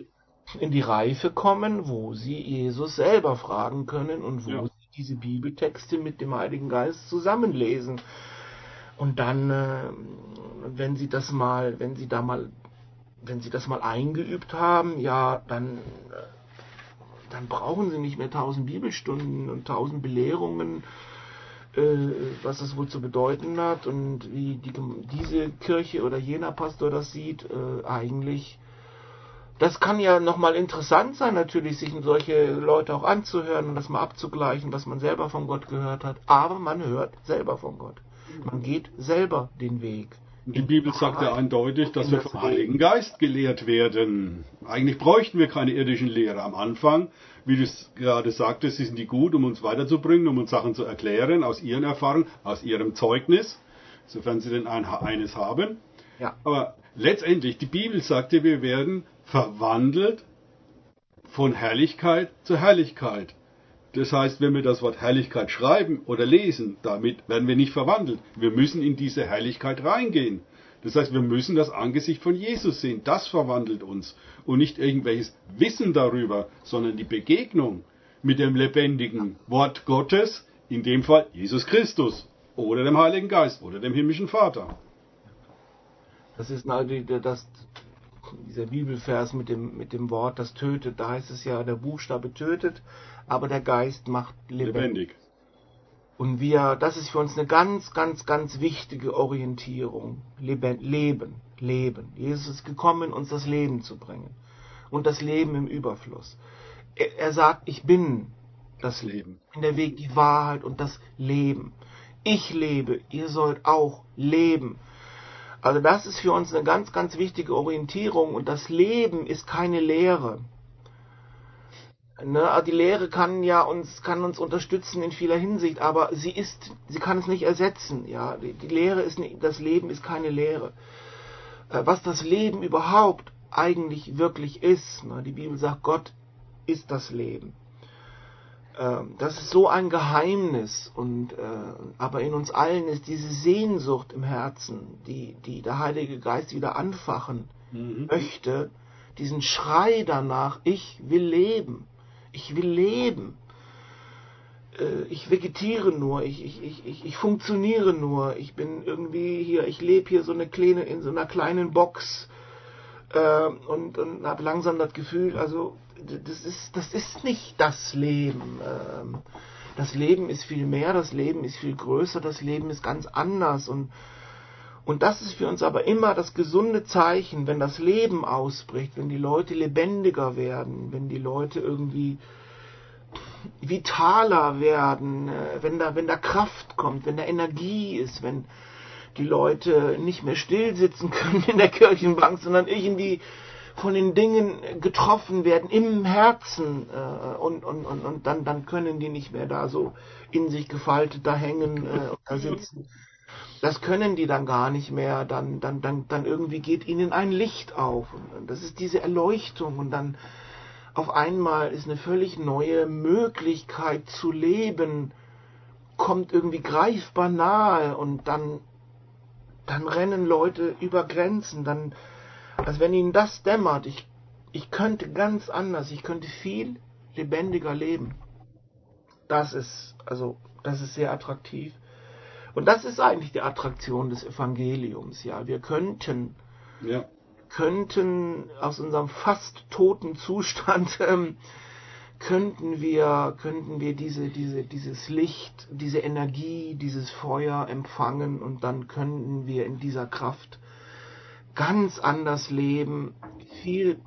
in die Reife kommen, wo sie Jesus selber fragen können und wo ja. sie diese Bibeltexte mit dem Heiligen Geist zusammenlesen. Und dann, äh, wenn sie das mal, wenn sie da mal, wenn sie das mal eingeübt haben, ja, dann, äh, dann brauchen sie nicht mehr tausend Bibelstunden und tausend Belehrungen, äh, was das wohl zu bedeuten hat und wie die, diese Kirche oder jener Pastor das sieht, äh, eigentlich das kann ja nochmal interessant sein, natürlich, sich solche Leute auch anzuhören und das mal abzugleichen, was man selber von Gott gehört hat. Aber man hört selber von Gott. Man geht selber den Weg. Die Bibel sagt ja eindeutig, dass wir vom Heiligen Geist gelehrt werden. Eigentlich bräuchten wir keine irdischen Lehrer am Anfang. Wie du es gerade sagtest, sind die gut, um uns weiterzubringen, um uns Sachen zu erklären, aus ihren Erfahrungen, aus ihrem Zeugnis, sofern sie denn ein, eines haben. Ja. Aber letztendlich, die Bibel sagte, wir werden verwandelt von Herrlichkeit zu Herrlichkeit. Das heißt, wenn wir das Wort Herrlichkeit schreiben oder lesen, damit werden wir nicht verwandelt. Wir müssen in diese Herrlichkeit reingehen. Das heißt, wir müssen das Angesicht von Jesus sehen. Das verwandelt uns. Und nicht irgendwelches Wissen darüber, sondern die Begegnung mit dem lebendigen Wort Gottes, in dem Fall Jesus Christus oder dem Heiligen Geist oder dem himmlischen Vater. Das ist das, dieser Bibelvers mit dem, mit dem Wort, das tötet, da heißt es ja, der Buchstabe tötet, aber der Geist macht lebendig. lebendig. Und wir, das ist für uns eine ganz, ganz, ganz wichtige Orientierung. Leben, Leben, Leben. Jesus ist gekommen, uns das Leben zu bringen. Und das Leben im Überfluss. Er, er sagt, ich bin das Leben. In der Weg, die Wahrheit und das Leben. Ich lebe, ihr sollt auch leben. Also das ist für uns eine ganz, ganz wichtige Orientierung und das Leben ist keine Lehre. Ne, also die Lehre kann ja uns, kann uns unterstützen in vieler Hinsicht, aber sie ist, sie kann es nicht ersetzen. Ja, die, die Lehre ist nicht, das Leben ist keine Lehre. Äh, was das Leben überhaupt eigentlich wirklich ist, ne, die Bibel sagt, Gott ist das Leben. Ähm, das ist so ein Geheimnis und äh, aber in uns allen ist diese Sehnsucht im Herzen, die, die der Heilige Geist wieder anfachen mhm. möchte, diesen Schrei danach, ich will leben, ich will leben. Äh, ich vegetiere nur, ich, ich, ich, ich funktioniere nur, ich bin irgendwie hier, ich lebe hier so eine kleine, in so einer kleinen Box äh, und, und habe langsam das Gefühl, also das ist, das ist nicht das Leben. Ähm, das Leben ist viel mehr, das Leben ist viel größer, das Leben ist ganz anders und und das ist für uns aber immer das gesunde Zeichen, wenn das Leben ausbricht, wenn die Leute lebendiger werden, wenn die Leute irgendwie vitaler werden, äh, wenn da, wenn da Kraft kommt, wenn da Energie ist, wenn die Leute nicht mehr still sitzen können in der Kirchenbank, sondern irgendwie von den Dingen getroffen werden im Herzen äh, und, und, und, und dann, dann können die nicht mehr da so in sich gefaltet da hängen äh, da sitzen. Das können die dann gar nicht mehr, dann, dann, dann, dann irgendwie geht ihnen ein Licht auf. Und das ist diese Erleuchtung und dann auf einmal ist eine völlig neue Möglichkeit zu leben, kommt irgendwie greifbar nahe und dann, dann rennen Leute über Grenzen, dann, als wenn ihnen das dämmert, ich, ich könnte ganz anders, ich könnte viel lebendiger leben. Das ist, also, das ist sehr attraktiv. Und das ist eigentlich die Attraktion des Evangeliums. Ja, wir könnten, Ja. könnten aus unserem fast toten Zustand ähm, könnten wir, könnten wir diese, diese, dieses Licht, diese Energie, dieses Feuer empfangen und dann könnten wir in dieser Kraft ganz anders leben, viel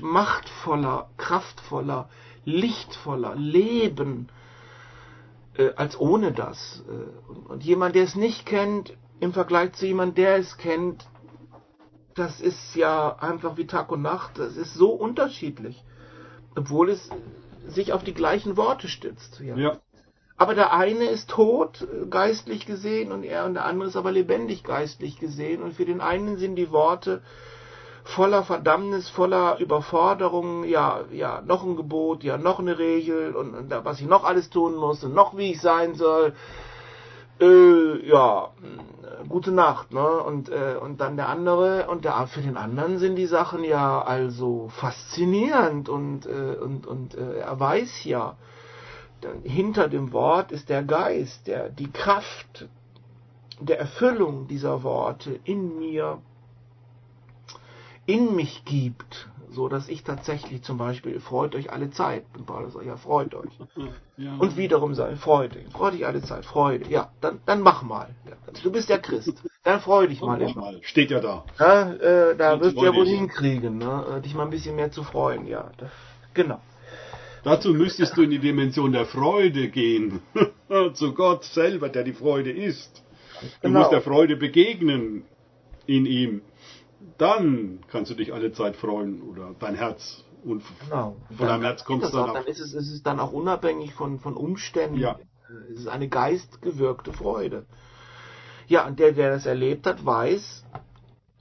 machtvoller, kraftvoller, lichtvoller leben äh, als ohne das. Äh, und, jemand, der es nicht kennt, im Vergleich zu jemand, der es kennt, das ist ja einfach wie Tag und Nacht. Das ist so unterschiedlich, obwohl es sich auf die gleichen Worte stützt. Ja. Ja. Aber der eine ist tot, geistlich gesehen, und er und der andere ist aber lebendig geistlich gesehen. Und für den einen sind die Worte voller Verdammnis, voller Überforderung, ja, ja, noch ein Gebot, ja, noch eine Regel und, und da, was ich noch alles tun muss und noch wie ich sein soll. Äh, ja, mh, gute Nacht, ne? Und, äh, und dann der andere, und der, für den anderen sind die Sachen ja also faszinierend und, äh, und, und äh, er weiß ja, hinter dem Wort ist der Geist, der die Kraft der Erfüllung dieser Worte in mir, in mich gibt, so dass ich tatsächlich zum Beispiel freut euch alle Zeit. Und Paulus sagt, ja, freut euch. ja. Und wiederum sei Freude. Freut dich alle Zeit, Freude. Ja, dann, dann mach mal. Du bist ja Christ. Dann freu dich mal mal. Steht ja da. Ja, äh, da wirst du ja wohl hinkriegen, ne? äh, dich mal ein bisschen mehr zu freuen. Ja, das, genau. Dazu müsstest du in die Dimension der Freude gehen. Zu Gott selber, der die Freude ist. Du Genau. musst der Freude begegnen in ihm. Dann kannst du dich alle Zeit freuen oder dein Herz. Und Genau. von deinem Herz kommt es das dann auch, auch. dann ist es, es ist dann auch unabhängig von, von Umständen. Ja. Es ist eine geistgewirkte Freude. Ja, und der, der das erlebt hat, weiß,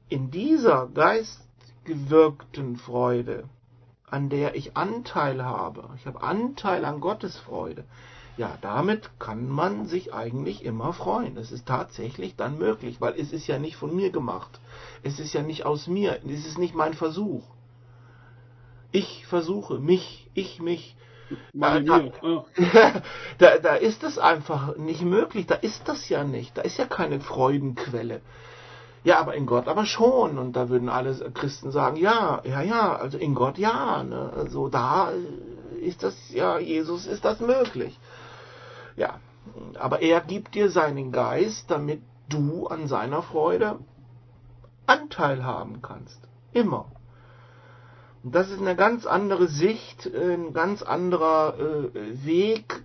in dieser geistgewirkten Freude, an der ich Anteil habe, ich habe Anteil an Gottes Freude, ja, damit kann man sich eigentlich immer freuen. Es ist tatsächlich dann möglich, weil es ist ja nicht von mir gemacht. Es ist ja nicht aus mir. Es ist nicht mein Versuch. Ich versuche mich, ich mich. Meine da-. Ah. da, da ist es einfach nicht möglich. Da ist das ja nicht. Da ist ja keine Freudenquelle. Ja, aber in Gott aber schon. Und da würden alle Christen sagen, ja, ja, ja, also in Gott ja. Ne? Also da ist das, ja, Jesus ist das möglich. Ja, aber er gibt dir seinen Geist, damit du an seiner Freude Anteil haben kannst. Immer. Und das ist eine ganz andere Sicht, ein ganz anderer äh, Weg,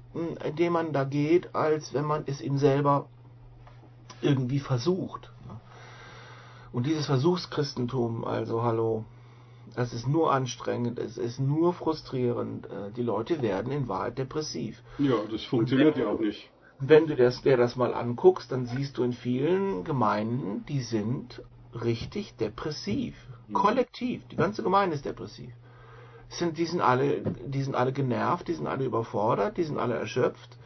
den man da geht, als wenn man es ihm selber irgendwie versucht. Und dieses Versuchschristentum, also hallo, das ist nur anstrengend, es ist nur frustrierend. Äh, Die Leute werden in Wahrheit depressiv. Ja, das funktioniert ja auch nicht. Wenn du das, dir das mal anguckst, dann siehst du in vielen Gemeinden, die sind richtig depressiv. Mhm. Kollektiv. Die ganze Gemeinde ist depressiv. Es Sind, die, sind alle, die sind alle genervt, die sind alle überfordert, die sind alle erschöpft.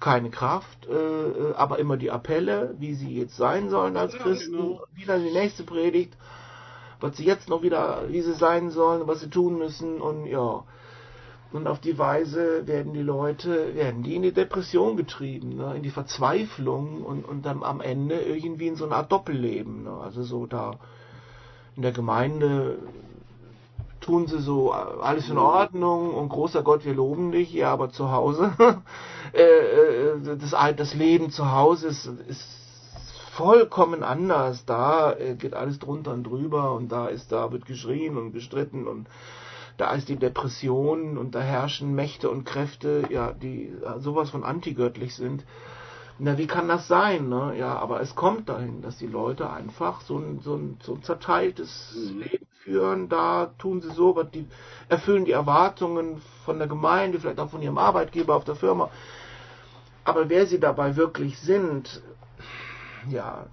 Keine Kraft, äh, äh, aber immer die Appelle, wie sie jetzt sein sollen als Ja, Christen. genau. Wieder die nächste Predigt, was sie jetzt noch wieder, wie sie sein sollen, was sie tun müssen und ja. Und auf die Weise werden die Leute, werden die in die Depression getrieben, ne, in die Verzweiflung und, und dann am Ende irgendwie in so eine Art Doppelleben. Ne, also so da in der Gemeinde tun sie so alles in Ordnung und großer Gott, wir loben dich, ja, aber zu Hause, äh, äh, das, das Leben zu Hause ist, ist vollkommen anders. Da äh, geht alles drunter und drüber und da ist, da wird geschrien und gestritten und da ist die Depression und da herrschen Mächte und Kräfte, ja, die sowas von antigöttlich sind. Na, wie kann das sein? Ne? Ja, aber es kommt dahin, dass die Leute einfach so ein, so ein, so ein zerteiltes Mhm. Leben führen. Da tun sie so, was die erfüllen die Erwartungen von der Gemeinde, vielleicht auch von ihrem Arbeitgeber auf der Firma. Aber wer sie dabei wirklich sind, ja,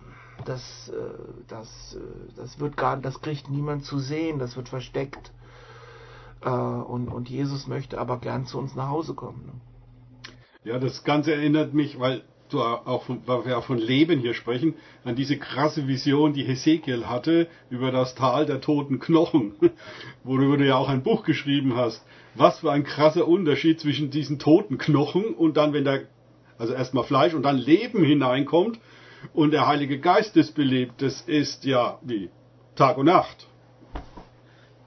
das, äh, das, äh, das wird gar, das kriegt niemand zu sehen, das wird versteckt. Äh, und, und Jesus möchte aber gern zu uns nach Hause kommen. Ne? Ja, das Ganze erinnert mich, weil du auch von, weil wir auch von Leben hier sprechen, an diese krasse Vision, die Hesekiel hatte über das Tal der toten Knochen, worüber du ja auch ein Buch geschrieben hast. Was für ein krasser Unterschied zwischen diesen toten Knochen und dann, wenn der also erstmal Fleisch und dann Leben hineinkommt und der Heilige Geist ist belebt, das ist ja wie Tag und Nacht.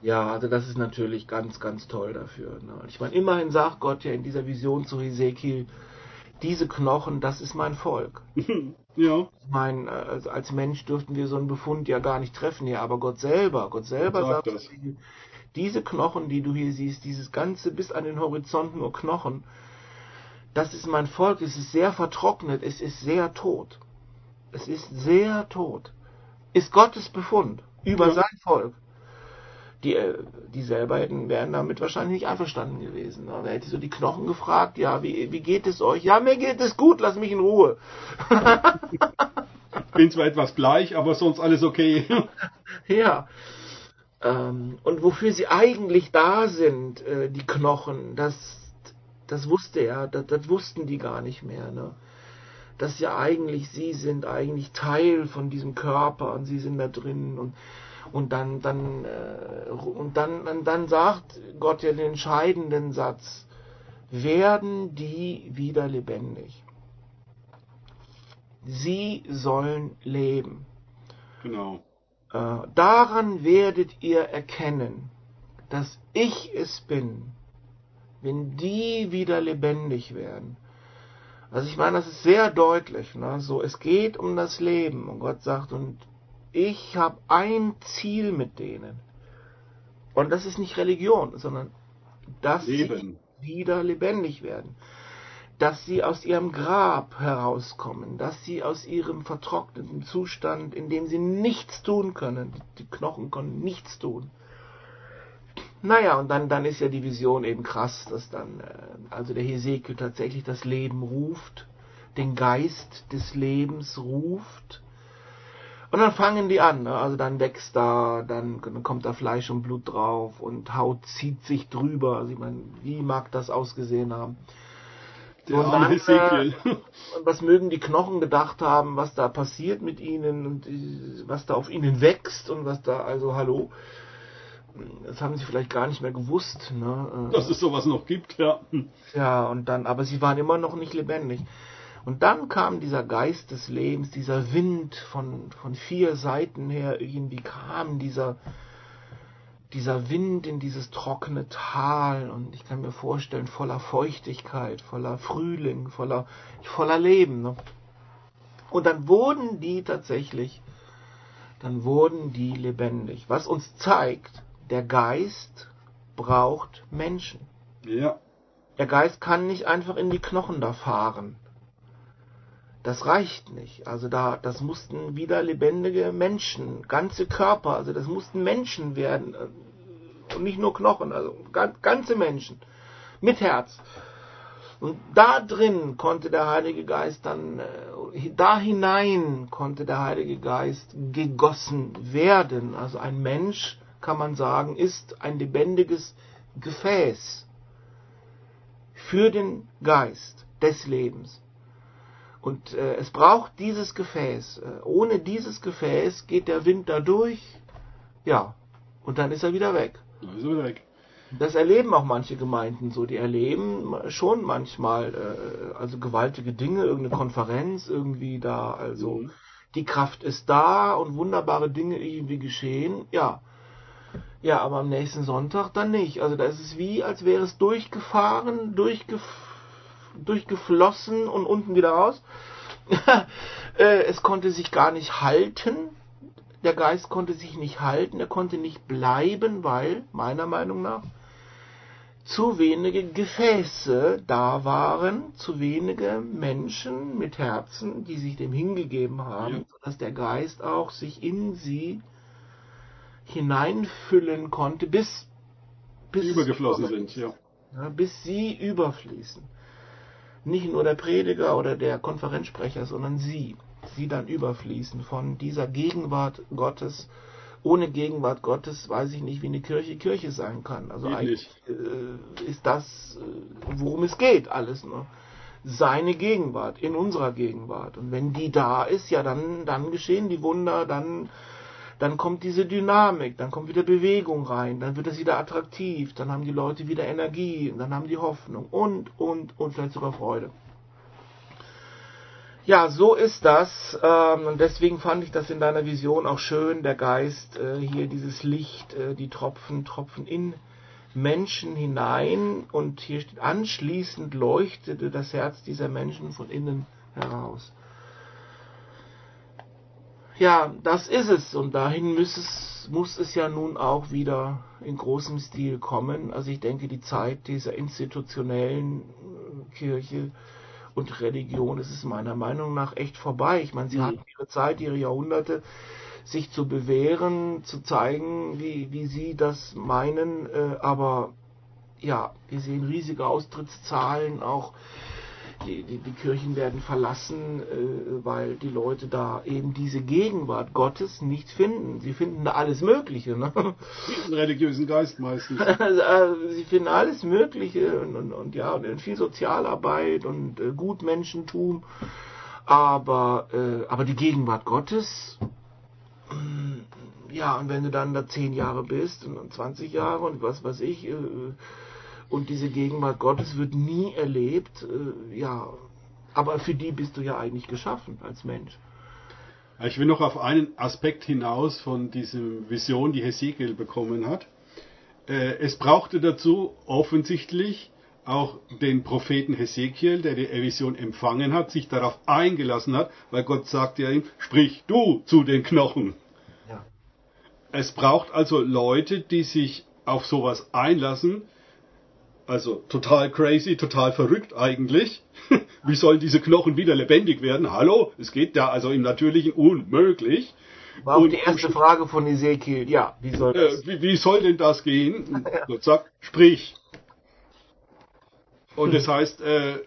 Ja, also das ist natürlich ganz, ganz toll dafür. Ne? Ich meine, immerhin sagt Gott ja in dieser Vision zu Hesekiel, diese Knochen, das ist mein Volk. ja. Ich meine, also als Mensch dürften wir so einen Befund ja gar nicht treffen hier, aber Gott selber, Gott selber Sagt sagt, das. diese Knochen, die du hier siehst, dieses ganze bis an den Horizont nur Knochen, das ist mein Volk, es ist sehr vertrocknet, es ist sehr tot. Es ist sehr tot. Ist Gottes Befund über Ja. sein Volk. Die, äh, die selber hätten, wären damit wahrscheinlich nicht einverstanden gewesen. Ne? Wer hätte so die Knochen gefragt, ja, wie, wie geht es euch? Ja, mir geht es gut, lass mich in Ruhe. Bin zwar etwas bleich, aber sonst alles okay. Ja. Ähm, und wofür sie eigentlich da sind, äh, die Knochen, das, das wusste er, das, das wussten die gar nicht mehr. Ne? Dass ja eigentlich sie sind eigentlich Teil von diesem Körper und sie sind da drin und und dann dann äh, und dann, dann dann sagt Gott ja den entscheidenden Satz: Werden die wieder lebendig? Sie sollen leben. genau. Äh, daran werdet ihr erkennen, dass ich es bin, wenn die wieder lebendig werden. Also ich meine, das ist sehr deutlich. Ne? So, es geht um das Leben und Gott sagt, und ich habe ein Ziel mit denen. Und das ist nicht Religion, sondern dass Leben. sie wieder lebendig werden. Dass sie aus ihrem Grab herauskommen, dass sie aus ihrem vertrockneten Zustand, in dem sie nichts tun können, die Knochen können nichts tun. Naja, und dann, dann ist ja die Vision eben krass, dass dann, äh, also der Hesekiel tatsächlich das Leben ruft, den Geist des Lebens ruft. Und dann fangen die an, ne? also dann wächst da, dann, dann kommt da Fleisch und Blut drauf und Haut zieht sich drüber. Also ich meine, wie mag das ausgesehen haben? Der Und dann, Hesekiel. Und was mögen die Knochen gedacht haben, was da passiert mit ihnen und äh, was da auf ihnen wächst und was da, also hallo. Das haben sie vielleicht gar nicht mehr gewusst. Ne? Äh, Dass es sowas noch gibt, ja. ja, und dann, aber sie waren immer noch nicht lebendig. Und dann kam dieser Geist des Lebens, dieser Wind von, von vier Seiten her, irgendwie kam dieser, dieser Wind in dieses trockene Tal und ich kann mir vorstellen, voller Feuchtigkeit, voller Frühling, voller, voller Leben. Ne? Und dann wurden die tatsächlich, dann wurden die lebendig. Was uns zeigt, der Geist braucht Menschen. Ja. Der Geist kann nicht einfach in die Knochen da fahren. Das reicht nicht. Also da, das mussten wieder lebendige Menschen, ganze Körper, also das mussten Menschen werden und nicht nur Knochen, also gan- ganze Menschen mit Herz. Und da drin konnte der Heilige Geist dann, äh, da hinein konnte der Heilige Geist gegossen werden. Also ein Mensch, kann man sagen, ist ein lebendiges Gefäß für den Geist des Lebens. Und äh, es braucht dieses Gefäß. Äh, ohne dieses Gefäß geht der Wind da durch, ja, und dann ist er wieder weg. Da ist er wieder weg. Das erleben auch manche Gemeinden so. Die erleben schon manchmal äh, also gewaltige Dinge, irgendeine Konferenz irgendwie da. Also Mhm. die Kraft ist da und wunderbare Dinge irgendwie geschehen. Ja. Ja, aber am nächsten Sonntag dann nicht. Also da ist es wie, als wäre es durchgefahren, durchgef durchgeflossen und unten wieder raus. Äh, es konnte sich gar nicht halten. Der Geist konnte sich nicht halten, er konnte nicht bleiben, weil, meiner Meinung nach, zu wenige Gefäße da waren, zu wenige Menschen mit Herzen, die sich dem hingegeben haben, Ja. sodass der Geist auch sich in sie hineinfüllen konnte, bis, bis übergeflossen sind, ja. ja, bis sie überfließen. Nicht nur der Prediger oder der Konferenzsprecher, sondern sie. Sie dann überfließen von dieser Gegenwart Gottes. Ohne Gegenwart Gottes weiß ich nicht, wie eine Kirche Kirche sein kann. Also eigentlich äh, ist das, äh, worum es geht, alles nur. Seine Gegenwart, in unserer Gegenwart. Und wenn die da ist, ja, dann, dann geschehen die Wunder, dann, dann kommt diese Dynamik, dann kommt wieder Bewegung rein, dann wird es wieder attraktiv, dann haben die Leute wieder Energie, dann haben die Hoffnung und, und, und vielleicht sogar Freude. Ja, so ist das. Ähm, und deswegen fand ich das in deiner Vision auch schön, der Geist, äh, hier dieses Licht, äh, die Tropfen, Tropfen in Menschen hinein. Und hier steht, anschließend leuchtete das Herz dieser Menschen von innen heraus. Ja, das ist es. Und dahin muss es, muss es ja nun auch wieder in großem Stil kommen. Also ich denke, die Zeit dieser institutionellen Kirche und Religion ist es meiner Meinung nach echt vorbei. Ich meine, sie mhm. hatten ihre Zeit, ihre Jahrhunderte, sich zu bewähren, zu zeigen, wie, wie sie das meinen, äh, aber ja, wir sehen riesige Austrittszahlen, auch die, die, die Kirchen werden verlassen, äh, weil die Leute da eben diese Gegenwart Gottes nicht finden. Sie finden da alles Mögliche. Ne? Den religiösen Geist meistens. Also, sie finden alles Mögliche und, und, und ja, und viel Sozialarbeit und äh, Gutmenschentum. Aber, äh, aber die Gegenwart Gottes, ja, und wenn du dann da zehn Jahre bist und 20 Jahre und was weiß ich, äh, und diese Gegenwart Gottes wird nie erlebt. Äh, ja, aber für die bist du ja eigentlich geschaffen als Mensch. Ich will noch auf einen Aspekt hinaus von dieser Vision, die Hesekiel bekommen hat. Äh, es brauchte dazu offensichtlich auch den Propheten Hesekiel, der die Vision empfangen hat, sich darauf eingelassen hat, weil Gott sagte ja ihm, sprich du zu den Knochen. Ja. Es braucht also Leute, die sich auf sowas einlassen, also total crazy, total verrückt eigentlich. wie sollen diese Knochen wieder lebendig werden? Hallo? Es geht ja also im Natürlichen unmöglich. War auch und, die erste Frage von Ezekiel. Ja, wie soll das? Äh, wie, wie, soll denn das gehen? Gott sagt, sprich. Und das heißt, äh,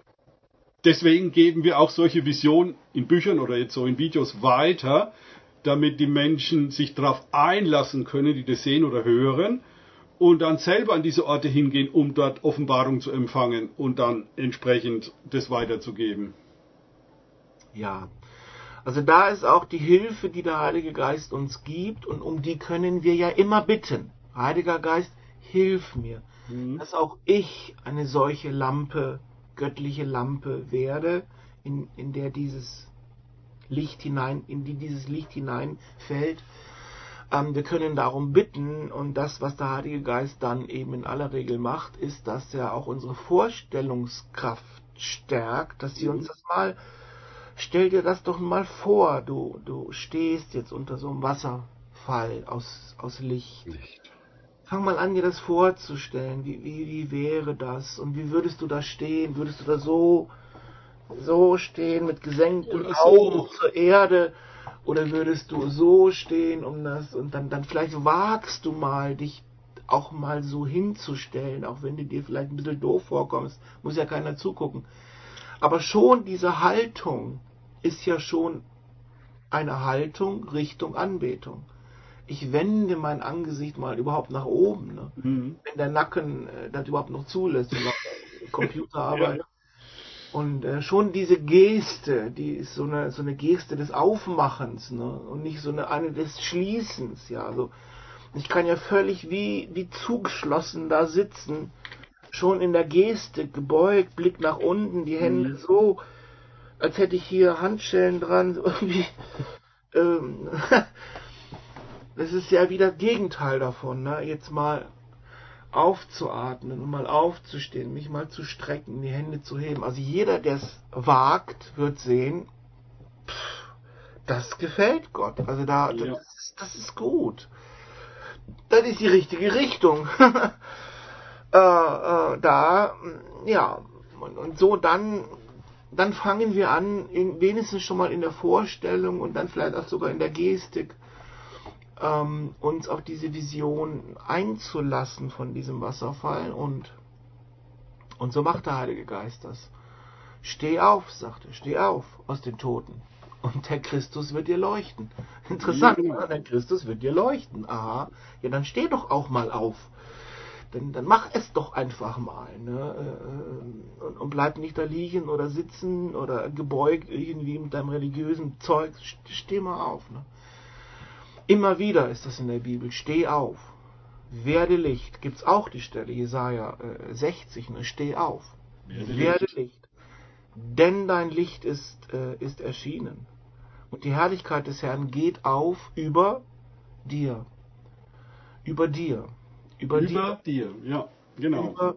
deswegen geben wir auch solche Visionen in Büchern oder jetzt so in Videos weiter, damit die Menschen sich darauf einlassen können, die das sehen oder hören und dann selber an diese Orte hingehen, um dort Offenbarung zu empfangen und dann entsprechend das weiterzugeben. Ja, also da ist auch die Hilfe, die der Heilige Geist uns gibt und um die können wir ja immer bitten. Heiliger Geist, hilf mir, mhm. dass auch ich eine solche Lampe, göttliche Lampe werde, in, in der dieses Licht hinein, in die dieses Licht hineinfällt ähm, wir können darum bitten und das, was der Heilige Geist dann eben in aller Regel macht, ist, dass er auch unsere Vorstellungskraft stärkt, dass sie uns mhm. das mal, stell dir das doch mal vor, du, du stehst jetzt unter so einem Wasserfall aus, aus Licht. Licht. Fang mal an, dir das vorzustellen. Wie, wie, wie wäre das? Und wie würdest du da stehen? Würdest du da so, so stehen mit gesenkten Augen zur Erde? Oder würdest du so stehen um das und dann, dann vielleicht wagst du mal, dich auch mal so hinzustellen, auch wenn du dir vielleicht ein bisschen doof vorkommst, muss ja keiner zugucken. Aber schon diese Haltung ist ja schon eine Haltung Richtung Anbetung. Ich wende mein Angesicht mal überhaupt nach oben, ne? Mhm. wenn der Nacken äh, das überhaupt noch zulässt, wenn man Computerarbeit. ja. Und äh, schon diese Geste, die ist so eine, so eine Geste des Aufmachens ne? und nicht so eine, eine des Schließens. Ja, also ich kann ja völlig wie, wie zugeschlossen da sitzen, schon in der Geste, gebeugt, Blick nach unten, die Hände mhm. so, als hätte ich hier Handschellen dran, irgendwie. Ähm, das ist ja wieder Gegenteil davon. Ne? Jetzt mal aufzuatmen und mal aufzustehen, mich mal zu strecken, die Hände zu heben. Also jeder, der es wagt, wird sehen, pff, das gefällt Gott. Also da, ja. das, ist, das ist gut. Das ist die richtige Richtung. äh, äh, da, ja, und, und, so dann, dann fangen wir an, in, wenigstens schon mal in der Vorstellung und dann vielleicht auch sogar in der Gestik ähm, uns auf diese Vision einzulassen von diesem Wasserfall und, und so macht der Heilige Geist das. Steh auf, sagt er, steh auf aus den Toten. Und der Christus wird dir leuchten. Interessant, ja. Der Christus wird dir leuchten. Aha, ja, dann steh doch auch mal auf. Dann, dann mach es doch einfach mal. Ne? Äh, und, und bleib nicht da liegen oder sitzen oder gebeugt irgendwie mit deinem religiösen Zeug. Steh mal auf. Ne? Immer wieder ist das in der Bibel. Steh auf. Werde Licht. Gibt's auch die Stelle, Jesaja äh, 60, ne? Steh auf. Werde, Werde Licht. Licht. denn dein Licht ist, äh, ist erschienen. Und die Herrlichkeit des Herrn geht auf über dir. Über dir. Über, über dir. dir. ja, genau. Über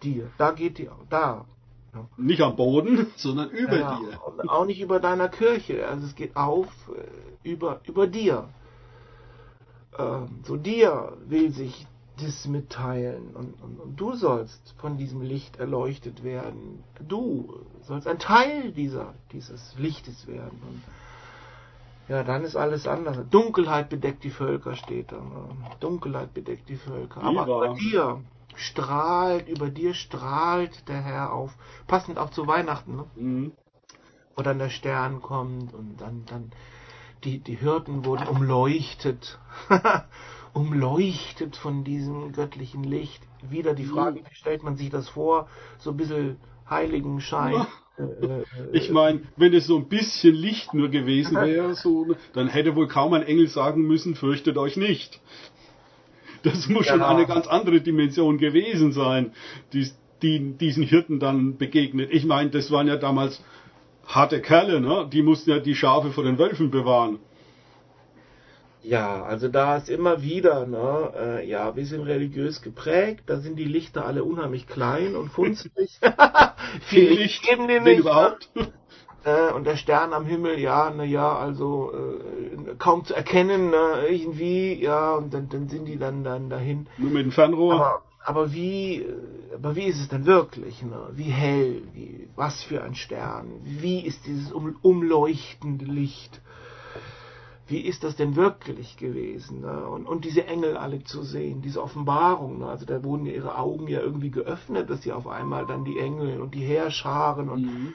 dir. Da geht die, da. Nicht am Boden, sondern über ja, dir. Auch nicht über deiner Kirche. Also es geht auf äh, über, über dir. Ähm, so dir will sich das mitteilen und, und, und, du sollst von diesem Licht erleuchtet werden. Du sollst ein Teil dieser, dieses Lichtes werden. Und ja, dann ist alles anders. Dunkelheit bedeckt die Völker, steht da. Dunkelheit bedeckt die Völker. Aber über dir strahlt, über dir strahlt der Herr auf. Passend auch zu Weihnachten, ne? Mhm. Wo dann der Stern kommt und dann, dann die, die Hirten wurden umleuchtet. umleuchtet von diesem göttlichen Licht. Wieder die Frage, wie stellt man sich das vor? So ein bisschen Heiligenschein. Ja. Äh, äh, ich meine, wenn es so ein bisschen Licht nur gewesen wäre, so, dann hätte wohl kaum ein Engel sagen müssen, fürchtet euch nicht. Das muss schon eine ganz andere Dimension gewesen sein, die, die diesen Hirten dann begegnet. Ich meine, das waren ja damals harte Kerle, ne? Die mussten ja die Schafe vor den Wölfen bewahren. Ja, also da ist immer wieder, ne, äh, ja, wir sind religiös geprägt, da sind die Lichter alle unheimlich klein und funzelig. Viel Licht, geben die nicht. überhaupt. Äh, und der Stern am Himmel, ja, na ja, also äh, kaum zu erkennen, ne, irgendwie, ja, und dann, dann sind die dann dann dahin. Nur mit dem Fernrohr. Aber, aber wie, aber wie ist es denn wirklich? Ne? Wie hell, wie, was für ein Stern? Wie ist dieses um, umleuchtende Licht? wie ist das denn wirklich gewesen? Ne? Und, und diese Engel alle zu sehen, diese Offenbarung, ne? also da wurden ja ihre Augen ja irgendwie geöffnet, dass sie auf einmal dann die Engel und die Heerscharen und mhm.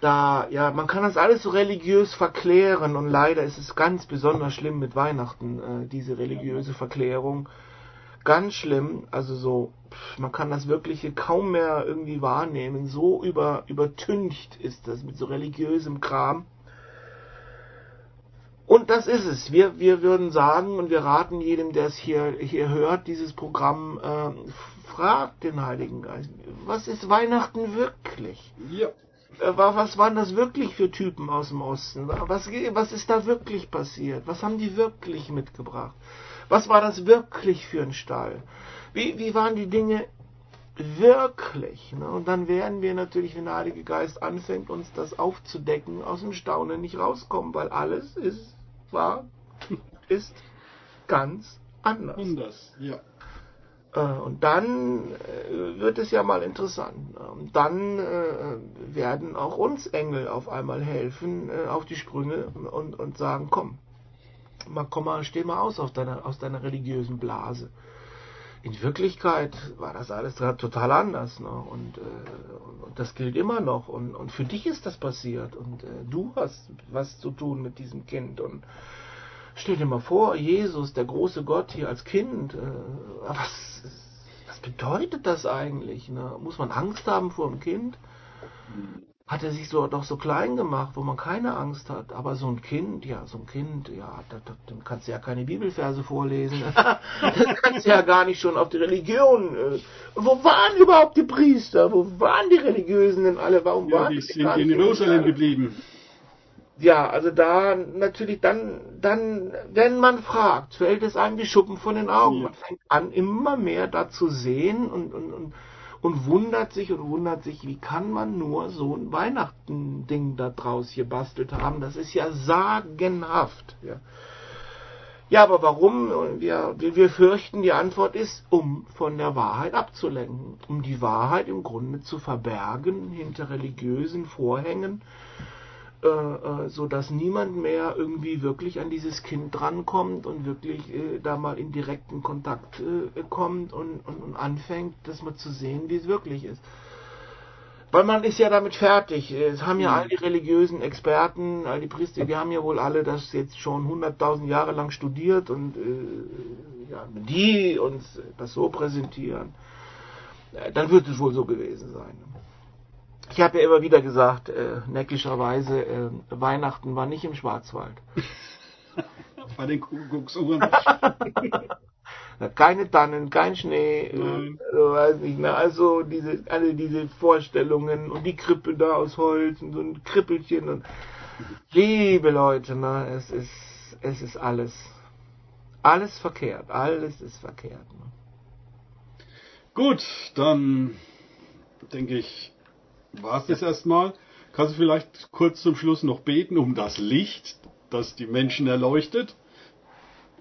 da, ja, man kann das alles so religiös verklären und leider ist es ganz besonders schlimm mit Weihnachten, äh, diese religiöse Verklärung. Ganz schlimm, also so, pff, man kann das Wirkliche kaum mehr irgendwie wahrnehmen, so über, übertüncht ist das mit so religiösem Kram. Und das ist es. Wir, wir würden sagen und wir raten jedem, der es hier, hier hört, dieses Programm, äh, fragt den Heiligen Geist, was ist Weihnachten wirklich? Ja. Äh, was waren das wirklich für Typen aus dem Osten? Was, was ist da wirklich passiert? Was haben die wirklich mitgebracht? Was war das wirklich für ein Stall? Wie, wie waren die Dinge wirklich? Ne? Und dann werden wir natürlich, wenn der Heilige Geist anfängt, uns das aufzudecken, aus dem Staunen nicht rauskommen, weil alles ist war, ist ganz anders. Anders, ja. Äh, und dann äh, wird es ja mal interessant. Dann äh, werden auch uns Engel auf einmal helfen auf die Sprünge und, und sagen, komm, mal, komm mal, steh mal aus aus deiner, aus deiner religiösen Blase. In Wirklichkeit war das alles total anders. Ne? Und, und, das gilt immer noch. Und, und für dich ist das passiert. Und du hast was zu tun mit diesem Kind. Und Stell dir mal vor, Jesus, der große Gott hier als Kind, äh, was, was bedeutet das eigentlich? Ne? Muss man Angst haben vor dem Kind? Hat er sich so doch so klein gemacht, wo man keine Angst hat? Aber so ein Kind, ja, so ein Kind, ja, da, da, dem kannst du ja keine Bibelverse vorlesen. das kannst du ja gar nicht schon auf die Religion. Äh, wo waren überhaupt die Priester? Wo waren die Religiösen denn alle? Warum ja, waren die sind in Jerusalem geblieben ja, also da natürlich dann, dann, wenn man fragt, fällt es einem die Schuppen von den Augen. Man fängt an, immer mehr da zu sehen und, und, und, und wundert sich und wundert sich, wie kann man nur so ein Weihnachten-Ding da draus gebastelt haben? Das ist ja sagenhaft. Ja, ja aber warum? Wir, wir fürchten, die Antwort ist, um von der Wahrheit abzulenken, um die Wahrheit im Grunde zu verbergen hinter religiösen Vorhängen äh, äh, so dass niemand mehr irgendwie wirklich an dieses Kind drankommt und wirklich äh, da mal in direkten Kontakt äh, kommt und, und, und, anfängt, das mal zu sehen, wie es wirklich ist. Weil man ist ja damit fertig. Es haben ja mhm. all die religiösen Experten, all die Priester, die haben ja wohl alle das jetzt schon 100.000 Jahre lang studiert und äh, ja, die uns das so präsentieren, äh, dann wird es wohl so gewesen sein. Ich habe ja immer wieder gesagt, äh, neckischerweise, äh, Weihnachten war nicht im Schwarzwald. Bei den Kuckucksuhren. Keine Tannen, kein Schnee, äh, Nein. weiß nicht mehr. Also diese, alle diese Vorstellungen und die Krippe da aus Holz und so ein Krippelchen und liebe Leute, ne, es ist, es ist alles, alles verkehrt, alles ist verkehrt. Ne? Gut, dann denke ich, war es das erstmal. Kannst du vielleicht kurz zum Schluss noch beten um das Licht, das die Menschen erleuchtet?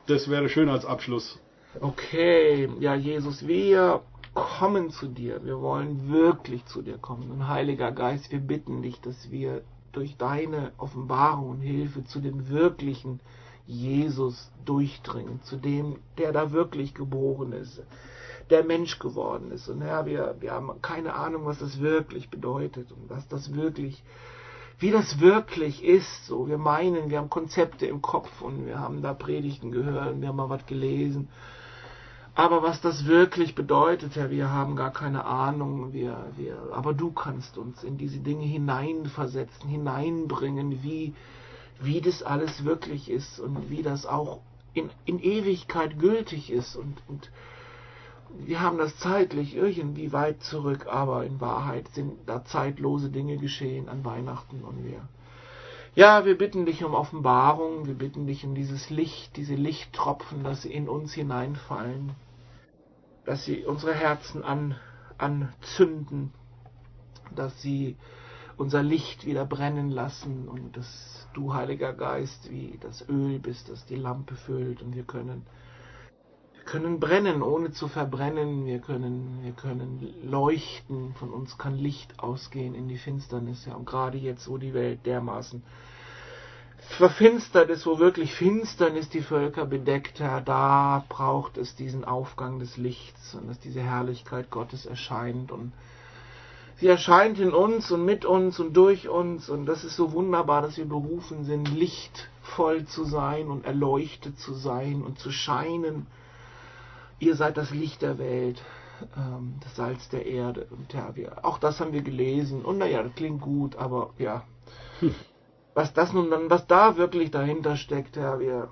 Das wäre schön als Abschluss. Okay, ja, Jesus, wir kommen zu dir. Wir wollen wirklich zu dir kommen. Und Heiliger Geist, wir bitten dich, dass wir durch deine Offenbarung und Hilfe zu dem wirklichen Jesus durchdringen, zu dem, der da wirklich geboren ist, der Mensch geworden ist. Und Herr, wir, wir haben keine Ahnung, was das wirklich bedeutet und was das wirklich, wie das wirklich ist. So, wir meinen, wir haben Konzepte im Kopf und wir haben da Predigten gehört und wir haben mal was gelesen. Aber was das wirklich bedeutet, Herr, wir haben gar keine Ahnung. Wir, wir, aber du kannst uns in diese Dinge hineinversetzen, hineinbringen, wie, wie das alles wirklich ist und wie das auch in, in Ewigkeit gültig ist. Und, und wir haben das zeitlich irgendwie weit zurück, aber in Wahrheit sind da zeitlose Dinge geschehen an Weihnachten und wir. Ja, wir bitten dich um Offenbarung, wir bitten dich um dieses Licht, diese Lichttropfen, dass sie in uns hineinfallen, dass sie unsere Herzen an, anzünden, dass sie unser Licht wieder brennen lassen und dass du, Heiliger Geist, wie das Öl bist, das die Lampe füllt und wir können können brennen, ohne zu verbrennen. Wir können, wir können leuchten. Von uns kann Licht ausgehen in die Finsternis. Ja, und gerade jetzt, wo die Welt dermaßen verfinstert ist, wo wirklich Finsternis die Völker bedeckt, Herr, da braucht es diesen Aufgang des Lichts und dass diese Herrlichkeit Gottes erscheint und sie erscheint in uns und mit uns und durch uns und das ist so wunderbar, dass wir berufen sind, lichtvoll zu sein und erleuchtet zu sein und zu scheinen. Ihr seid das Licht der Welt, ähm, das Salz der Erde und ja, wir, auch das haben wir gelesen und naja, das klingt gut, aber ja, Hm. was das nun dann, was da wirklich dahinter steckt, ja, wir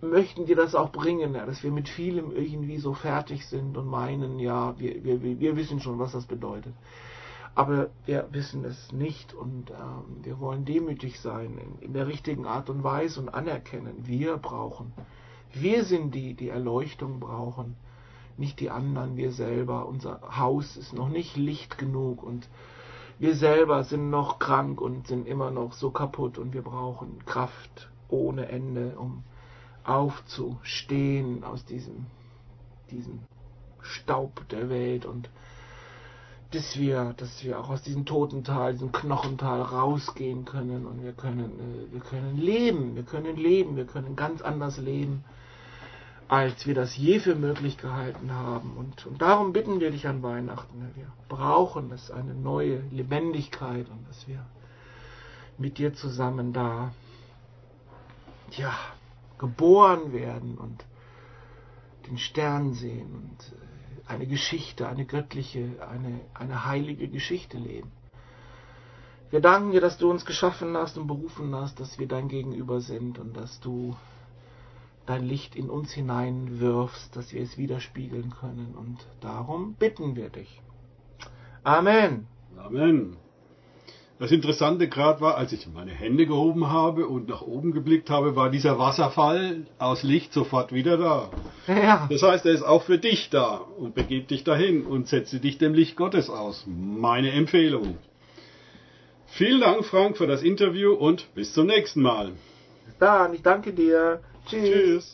möchten dir das auch bringen, ja, dass wir mit vielem irgendwie so fertig sind und meinen, ja, wir, wir, wir wissen schon, was das bedeutet. Aber wir wissen es nicht und ähm, wir wollen demütig sein in, in der richtigen Art und Weise und anerkennen, wir brauchen. Wir sind die, die Erleuchtung brauchen, nicht die anderen, wir selber. Unser Haus ist noch nicht Licht genug und wir selber sind noch krank und sind immer noch so kaputt und wir brauchen Kraft ohne Ende, um aufzustehen aus diesem, diesem Staub der Welt und dass wir, dass wir auch aus diesem Totental, diesem Knochental rausgehen können und wir können, äh, wir können leben, wir können leben, wir können ganz anders leben, als wir das je für möglich gehalten haben. Und, und darum bitten wir dich an Weihnachten. Wir brauchen es, eine neue Lebendigkeit und dass wir mit dir zusammen da, ja, geboren werden und den Stern sehen und äh, eine Geschichte, eine göttliche, eine, eine heilige Geschichte leben. Wir danken dir, dass du uns geschaffen hast und berufen hast, dass wir dein Gegenüber sind und dass du dein Licht in uns hineinwirfst, dass wir es widerspiegeln können. Und darum bitten wir dich. Amen. Amen. Das Interessante gerade war, als ich meine Hände gehoben habe und nach oben geblickt habe, war dieser Wasserfall aus Licht sofort wieder da. Ja, Das heißt, er ist auch für dich da und begib dich dahin und setze dich dem Licht Gottes aus. Meine Empfehlung. Vielen Dank, Frank, für das Interview und bis zum nächsten Mal. bis dann. Ich danke dir. Tschüss. Tschüss.